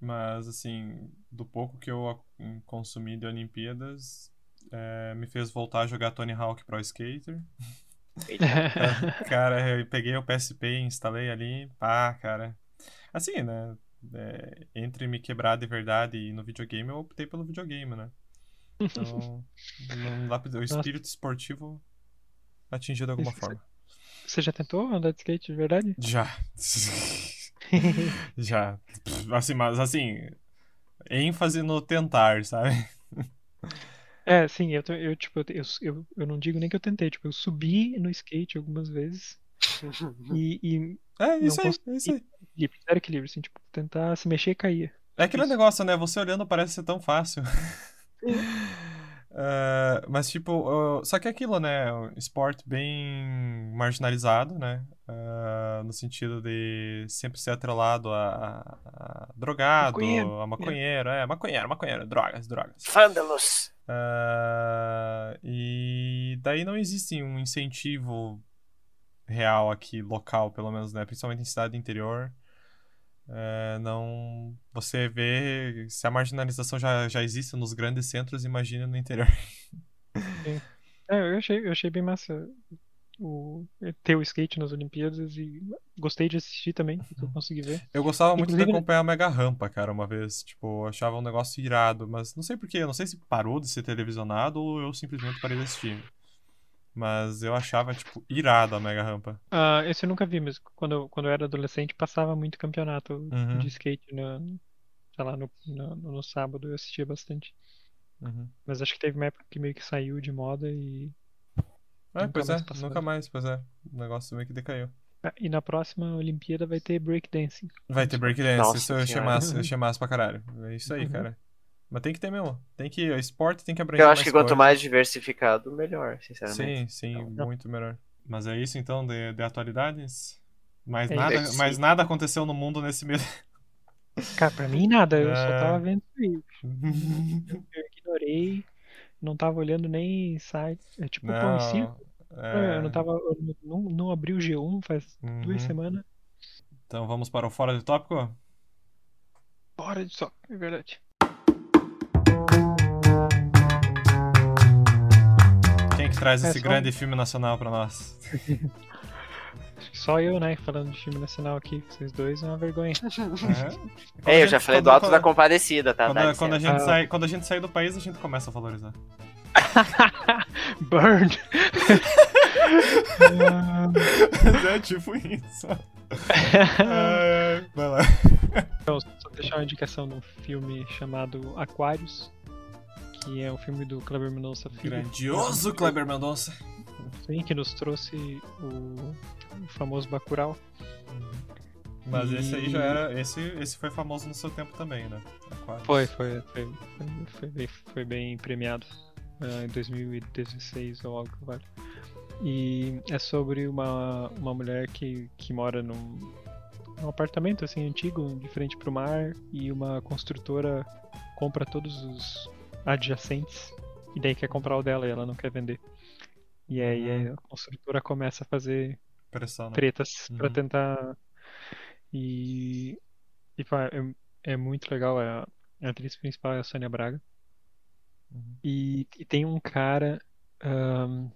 Mas, assim, do pouco que eu a- consumi de Olimpíadas, é, me fez voltar a jogar Tony Hawk Pro Skater. <laughs> Cara, eu peguei o PSP e instalei ali. Ah, cara. Assim, né? é, entre me quebrar de verdade e no videogame, eu optei pelo videogame, né? Então. <laughs> O espírito esportivo atingido de alguma Isso- forma. Você já tentou andar de skate de verdade? Já. <laughs> <laughs> Já. Assim, mas assim, ênfase no tentar, sabe? É, sim, eu, tô- eu tipo, eu, eu, eu não digo nem que eu tentei, tipo, eu subi no skate algumas vezes <laughs> e, e É Não isso aí, consegui. é isso aí. equilíbrio, zero equilíbrio, assim, tipo, tentar se mexer e cair. É aquele Isso. negócio, né? Você olhando parece ser tão fácil. <laughs> É, mas, tipo, uh, só que é aquilo, né? Um esporte bem marginalizado, né? Uh, no sentido de sempre ser atrelado a, a- a drogado, Maconheiro. a maconheiro, é, maconheiro, maconheiro, drogas, drogas. Vândalos! Uh, e daí não existe um incentivo real aqui, local, pelo menos, né? Principalmente em cidade interior. É, não. Você vê se a marginalização já, já existe nos grandes centros, imagina no interior. <laughs> É, eu achei, eu achei bem massa o, ter o skate nas Olimpíadas e gostei de assistir também, que eu consegui ver. Eu gostava muito Inclusive, de acompanhar a Mega Rampa, cara, uma vez. Tipo, eu achava um negócio irado, mas não sei porquê. Não sei se parou de ser televisionado ou eu simplesmente parei de assistir. Mas eu achava, tipo, irado a Mega Rampa. Ah, esse eu nunca vi, mas quando, eu- quando eu era adolescente passava muito campeonato Uhum. de skate na, sei lá, no, no, no sábado eu assistia bastante. Uhum. Mas acho que teve uma época que meio que saiu de moda e. É, Nunca pois é, passou. nunca mais, pois é. O negócio meio que decaiu. Ah, e na próxima Olimpíada vai ter breakdancing. Vai ter breakdance, Nossa isso eu massa, eu achei massa pra caralho. É isso aí, Uhum. cara. Mas tem que ter mesmo. Tem que. O esporte tem que abranger Eu acho mais que quanto coisas. mais diversificado, melhor, sinceramente. Sim, sim, Então. muito melhor. Mas é isso então de, de atualidades? Mais É nada, isso. mais nada aconteceu no mundo nesse mês. Cara, pra mim nada, eu só É. tava vendo isso aí. <laughs> Eu ignorei, não tava olhando nem site. É tipo pão e circo. é, Eu não tava. Eu não, não abri o G1 faz duas uhum. semanas. Então vamos para o fora de tópico? Bora de só, é verdade. Quem que traz É esse só- grande filme nacional pra nós? <laughs> Acho que só eu, né, falando de filme nacional aqui, vocês dois é uma vergonha. É, É, eu já falei do Alto da Compadecida, tá? Quando, quando, a gente Ah. sai, quando a gente sair do país, a gente começa a valorizar. <laughs> Burn! <laughs> é tipo isso. É, vai lá. Então, só deixar uma indicação de um filme chamado Aquários, que é um filme do Kleber Mendonça Filho. Grandioso Kleber Mendonça. Sim, que nos trouxe o, o famoso Bacurau. Mas esse aí E- já era. Esse, esse foi famoso no seu tempo também, né? Foi, foi, foi, foi, bem, foi bem premiado ah, em 2016 ou algo que vale. E é sobre uma, uma mulher que, que mora num, num apartamento assim antigo, de frente para o mar, e uma construtora compra todos os adjacentes e daí quer comprar o dela e ela não quer vender. E aí Uhum. a construtora começa a fazer Pressão, né? tretas pra Uhum. tentar e, e é, é muito legal a, a atriz principal é a Sônia Braga Uhum. e, e tem um cara ahn,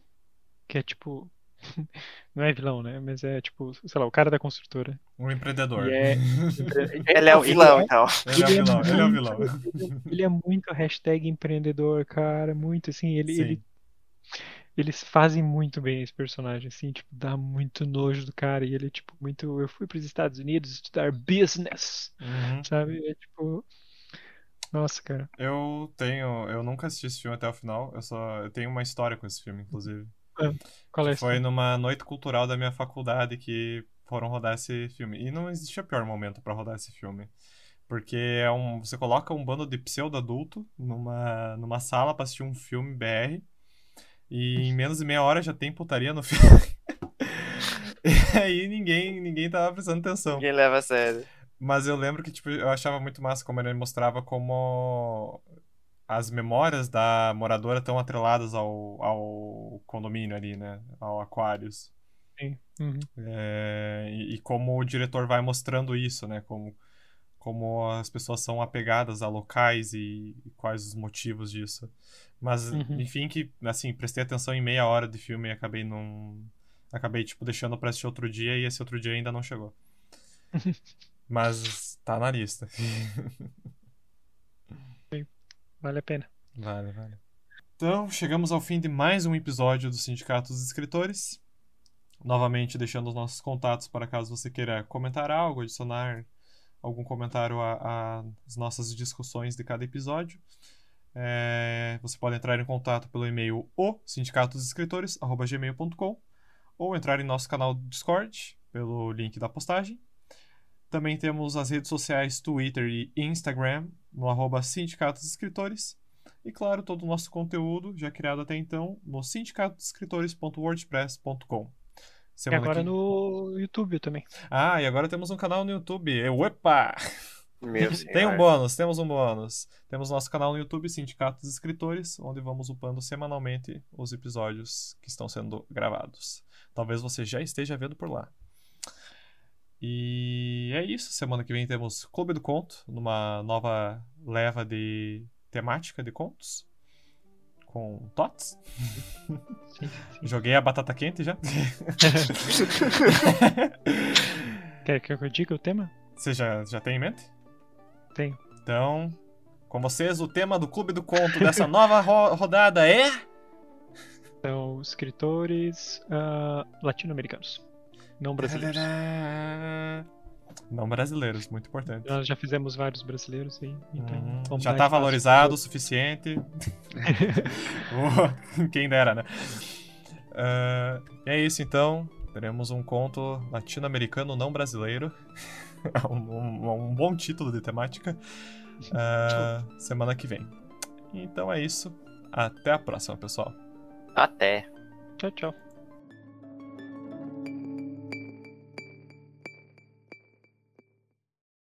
que é tipo <laughs> não é vilão né mas é tipo sei lá o cara da construtora Um empreendedor. E é- <laughs> Ele é o vilão, então. Ele é o Ele é vilão, ele é o muito- vilão. ele é muito hashtag empreendedor cara muito assim ele, Sim. ele eles fazem muito bem esse personagem, assim, tipo, dá muito nojo do cara. E ele, tipo, muito. Eu fui para os Estados Unidos estudar business, Uhum. sabe? É tipo. Nossa, cara. Eu tenho. Eu nunca assisti esse filme até o final. Eu só. Eu tenho uma história com esse filme, inclusive. Qual é a Foi numa noite cultural da minha faculdade que foram rodar esse filme. E não existia pior momento pra rodar esse filme. Porque é um, você coloca um bando de pseudo-adulto numa, numa sala pra assistir um filme BR. E em menos de meia hora já tem putaria no <laughs> filme. e aí ninguém, ninguém tava prestando atenção. Ninguém leva a sério. Mas eu lembro que, tipo, eu achava muito massa como ele mostrava como as memórias da moradora estão atreladas ao, ao condomínio ali, né? Ao Aquarius. Sim. Uhum. É, e, e como o diretor vai mostrando isso, né? Como, como as pessoas são apegadas a locais e, e quais os motivos disso. Mas, Uhum. enfim, que, assim, prestei atenção em meia hora de filme e acabei não... Acabei, tipo, deixando pra assistir outro dia e esse outro dia ainda não chegou. <laughs> Mas tá na lista. <laughs> Vale a pena. Vale, vale. Então, chegamos ao fim de mais um episódio do Sindicato dos Escritores. Novamente, deixando os nossos contatos para caso você queira comentar algo, adicionar algum comentário às nossas discussões de cada episódio. É, você pode entrar em contato pelo e-mail o sindicatosescritores@gmail.com ou entrar em nosso canal do Discord pelo link da postagem. Também temos as redes sociais Twitter e Instagram no arroba Sindicato dos Escritores. E claro, todo o nosso conteúdo, já criado até então, no sindicatodescritores.wordpress.com. E agora que- no YouTube também. Ah, e agora temos um canal no YouTube. Opa! Meu <laughs> Tem um bônus, temos um bônus. Temos nosso canal no YouTube, Sindicato dos Escritores, onde vamos upando semanalmente os episódios que estão sendo gravados. Talvez você já esteja vendo por lá. E é isso. Semana que vem temos Clube do Conto, numa nova leva de temática de contos. Com Tots. Joguei a batata quente já. <laughs> Quer que eu diga o tema? Você já, já tem em mente? Tenho. Então, com vocês, o tema do Clube do Conto dessa nova ro- rodada é. São escritores ah, latino-americanos, não brasileiros. Não brasileiros, muito importante. Nós já fizemos vários brasileiros aí, então Hum, já dar tá espaço valorizado o suficiente. Oh, <laughs> Quem dera, né? E é isso então. Teremos um conto latino-americano não brasileiro. <laughs> um, um- um bom título de temática. <laughs> Ah, semana que vem. Então é isso. Até a próxima, pessoal. Até. Tchau, tchau.